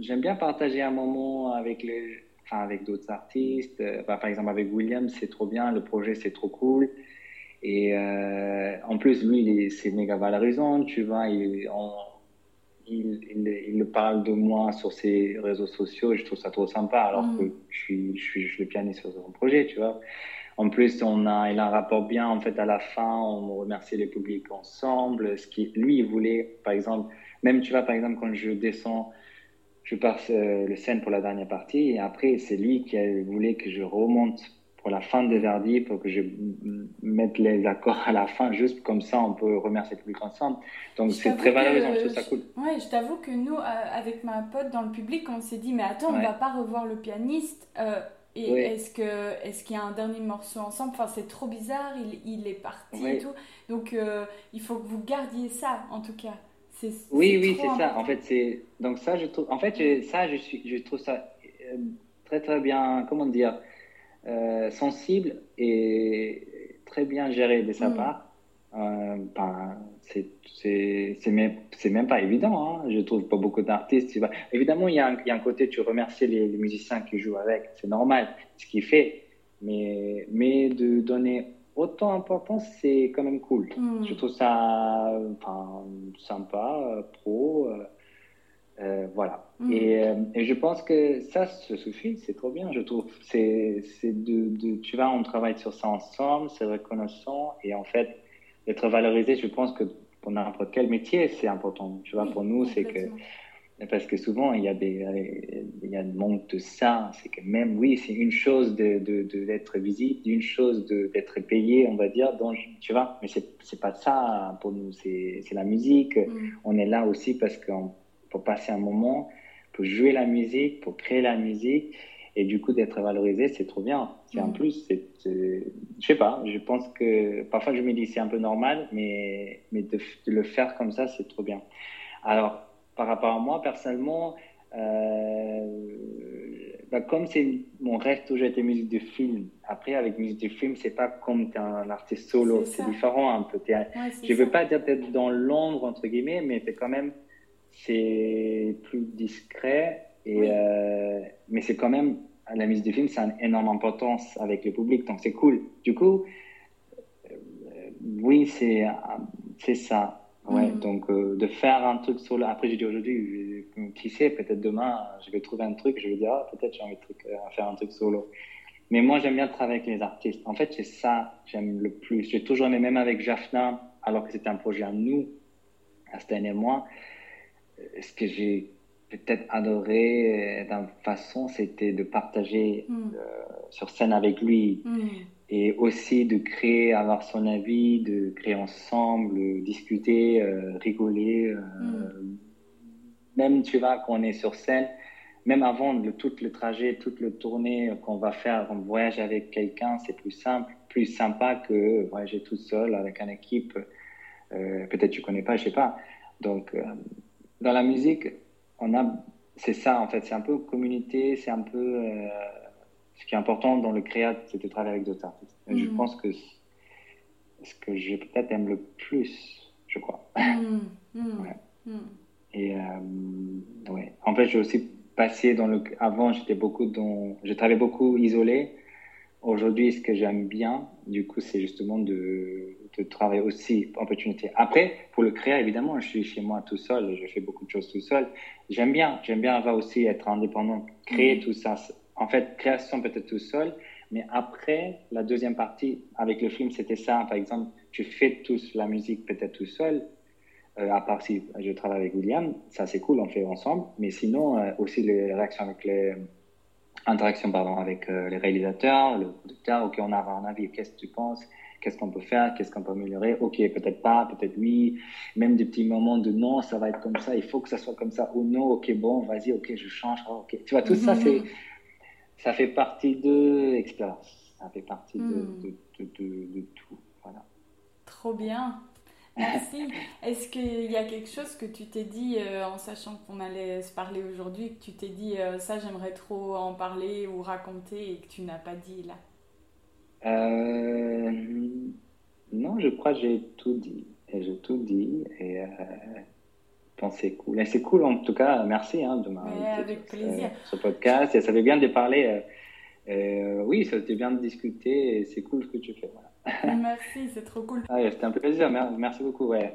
Speaker 2: j'aime bien partager un moment avec les avec d'autres artistes. Euh, bah, par exemple, avec William, c'est trop bien, le projet, c'est trop cool. Et euh, en plus, lui, c'est méga valorisant, tu vois. Il, il, il, parle de moi sur ses réseaux sociaux, je trouve ça trop sympa, alors mm. que je suis, je suis, je le pianiste sur son projet, tu vois. En plus, on a, il a un rapport bien, en fait, à la fin, on remercie les publics ensemble. Ce qui, lui, il voulait, par exemple, même, tu vois, par exemple, quand je descends je passe euh, le scène pour la dernière partie et après c'est lui qui voulait que je remonte pour la fin de Verdi, pour que je mette les accords à la fin, juste comme ça, on peut remercier le public ensemble. Donc c'est très valorisant, je trouve ça cool.
Speaker 1: Ouais, je t'avoue que nous, avec ma pote dans le public, on s'est dit, mais attends, on va pas revoir le pianiste. et est-ce que est-ce qu'il y a un dernier morceau ensemble? Enfin, c'est trop bizarre. Il, il est parti et tout. Donc, il faut que vous gardiez ça, en tout cas.
Speaker 2: Oui, oui, c'est ça. En fait, c'est donc ça, je trouve. En fait, ça, je suis, je trouve ça euh, très, très bien. Comment dire euh, sensible et très bien géré de sa mm. part. Euh, ben, c'est même, même pas évident. Hein. Je trouve pas beaucoup d'artistes. Évidemment, il y, a un, il y, a un, côté, tu remercies les, les musiciens qui jouent avec. C'est normal, ce qu'il fait. Mais, mais de donner autant important, c'est quand même cool. Hmm. Je trouve ça enfin, sympa, pro. Euh, euh, voilà. Et, euh, et, je pense que ça se suffit, c'est trop bien, je trouve. C'est de, de, tu vois, on travaille sur ça ensemble, c'est reconnaissant. Et en fait, d'être valorisé, je pense que pour n'importe quel métier, c'est important. Tu vois, pour nous, c'est que parce que souvent, il y a des, il y a un manque de ça. C'est que même, oui, c'est une chose de, de, d'être visible, une chose d'être payé, on va dire, donc, tu vois, mais c'est, pas ça pour nous, c'est, la musique. Mm. On est là aussi parce qu'on, pour passer un moment, pour jouer la musique, pour créer la musique, et du coup, d'être valorisé, c'est trop bien. C'est en mm. plus, c'est, je sais pas, je pense que, parfois je me dis c'est un peu normal, mais, mais de, de le faire comme ça, c'est trop bien. Alors, par rapport à moi, personnellement, euh, bah, comme c'est mon rêve toujours été musique de film. Après, avec musique de film, c'est pas comme tu es un artiste solo, c'est différent un peu. je veux pas dire peut-être dans l'ombre entre guillemets, mais c'est quand même c'est plus discret et euh, mais c'est quand même la musique de film, c'est une énorme importance avec le public, donc c'est cool. Du coup, euh, oui, c'est c'est ça. Ouais, mm. donc euh, de faire un truc solo. Après, j'ai dit aujourd'hui, qui sait, peut-être demain, je vais trouver un truc, je vais dire, ah, peut-être j'ai envie de truc, euh, faire un truc solo. Mais moi, j'aime bien travailler avec les artistes. En fait, c'est ça j'aime le plus. J'ai toujours aimé, même avec Jaffna, alors que c'était un projet à nous, à Stan et moi, euh, ce que j'ai peut-être adoré d'une façon, c'était de partager mm. sur scène avec lui. Mm et aussi de créer, avoir son avis, de créer ensemble, discuter, euh, rigoler. Euh, mm. Même, tu vois, quand on est sur scène, même avant le, tout le trajet, toute le tournée qu'on va faire, on voyage avec quelqu'un, c'est plus simple, plus sympa que voyager tout seul avec une équipe. Euh, peut-être tu connais pas, je sais pas. Donc, dans la musique, on a, c'est ça en fait, c'est un peu communauté, c'est un peu ce qui est important dans le créat, c'est de travailler avec d'autres artistes. Je mm. pense que ce que j'ai peut-être aime le plus, je crois. Mm. Mm. Et euh, ouais. En fait, j'ai aussi passé dans le. Avant, j'étais beaucoup dans. Je travaillais beaucoup isolé. Aujourd'hui, ce que j'aime bien, du coup, c'est justement de, de, travailler aussi opportunité. Après, pour le créer, évidemment, je suis chez moi tout seul, je fais beaucoup de choses tout seul. J'aime bien, j'aime bien avoir aussi être indépendant, créer tout ça en fait, création peut-être tout seul, mais après, la deuxième partie avec le film, c'était ça. Par exemple, tu fais tous la musique peut-être tout seul, euh, à part si je travaille avec William, ça c'est cool, on fait ensemble. Mais sinon, euh, aussi les réactions avec les interactions pardon, avec euh, les réalisateurs, le producteur, ok, on a un avis, qu'est-ce que tu penses? Qu'est-ce qu'on peut faire? Qu'est-ce qu'on peut améliorer? Ok, peut-être pas, peut-être oui. Même des petits moments de non, ça va être comme ça, il faut que ça soit comme ça, ou non, ok, bon, vas-y, ok, je change, ok. Tu vois, tout ça, c'est ça fait partie de l'expérience. Ça fait partie de, hmm. de, de, de, tout. Voilà.
Speaker 1: Trop bien. Merci. Est-ce qu'il y a quelque chose que tu t'es dit euh, en sachant qu'on allait se parler aujourd'hui, que tu t'es dit euh, ça j'aimerais trop en parler ou raconter et que tu n'as pas dit là?
Speaker 2: Euh, Non, je crois que j'ai tout dit. Et j'ai tout dit. Et c'est cool. Et c'est cool en tout cas, merci hein, de m'avoir
Speaker 1: avec plaisir.
Speaker 2: Ce, podcast. Et ça fait bien de parler. Euh, euh, oui, ça fait bien de discuter et c'est cool ce que tu fais.
Speaker 1: Merci, c'est trop cool.
Speaker 2: Ah, C'était un plaisir, merci beaucoup. Ouais.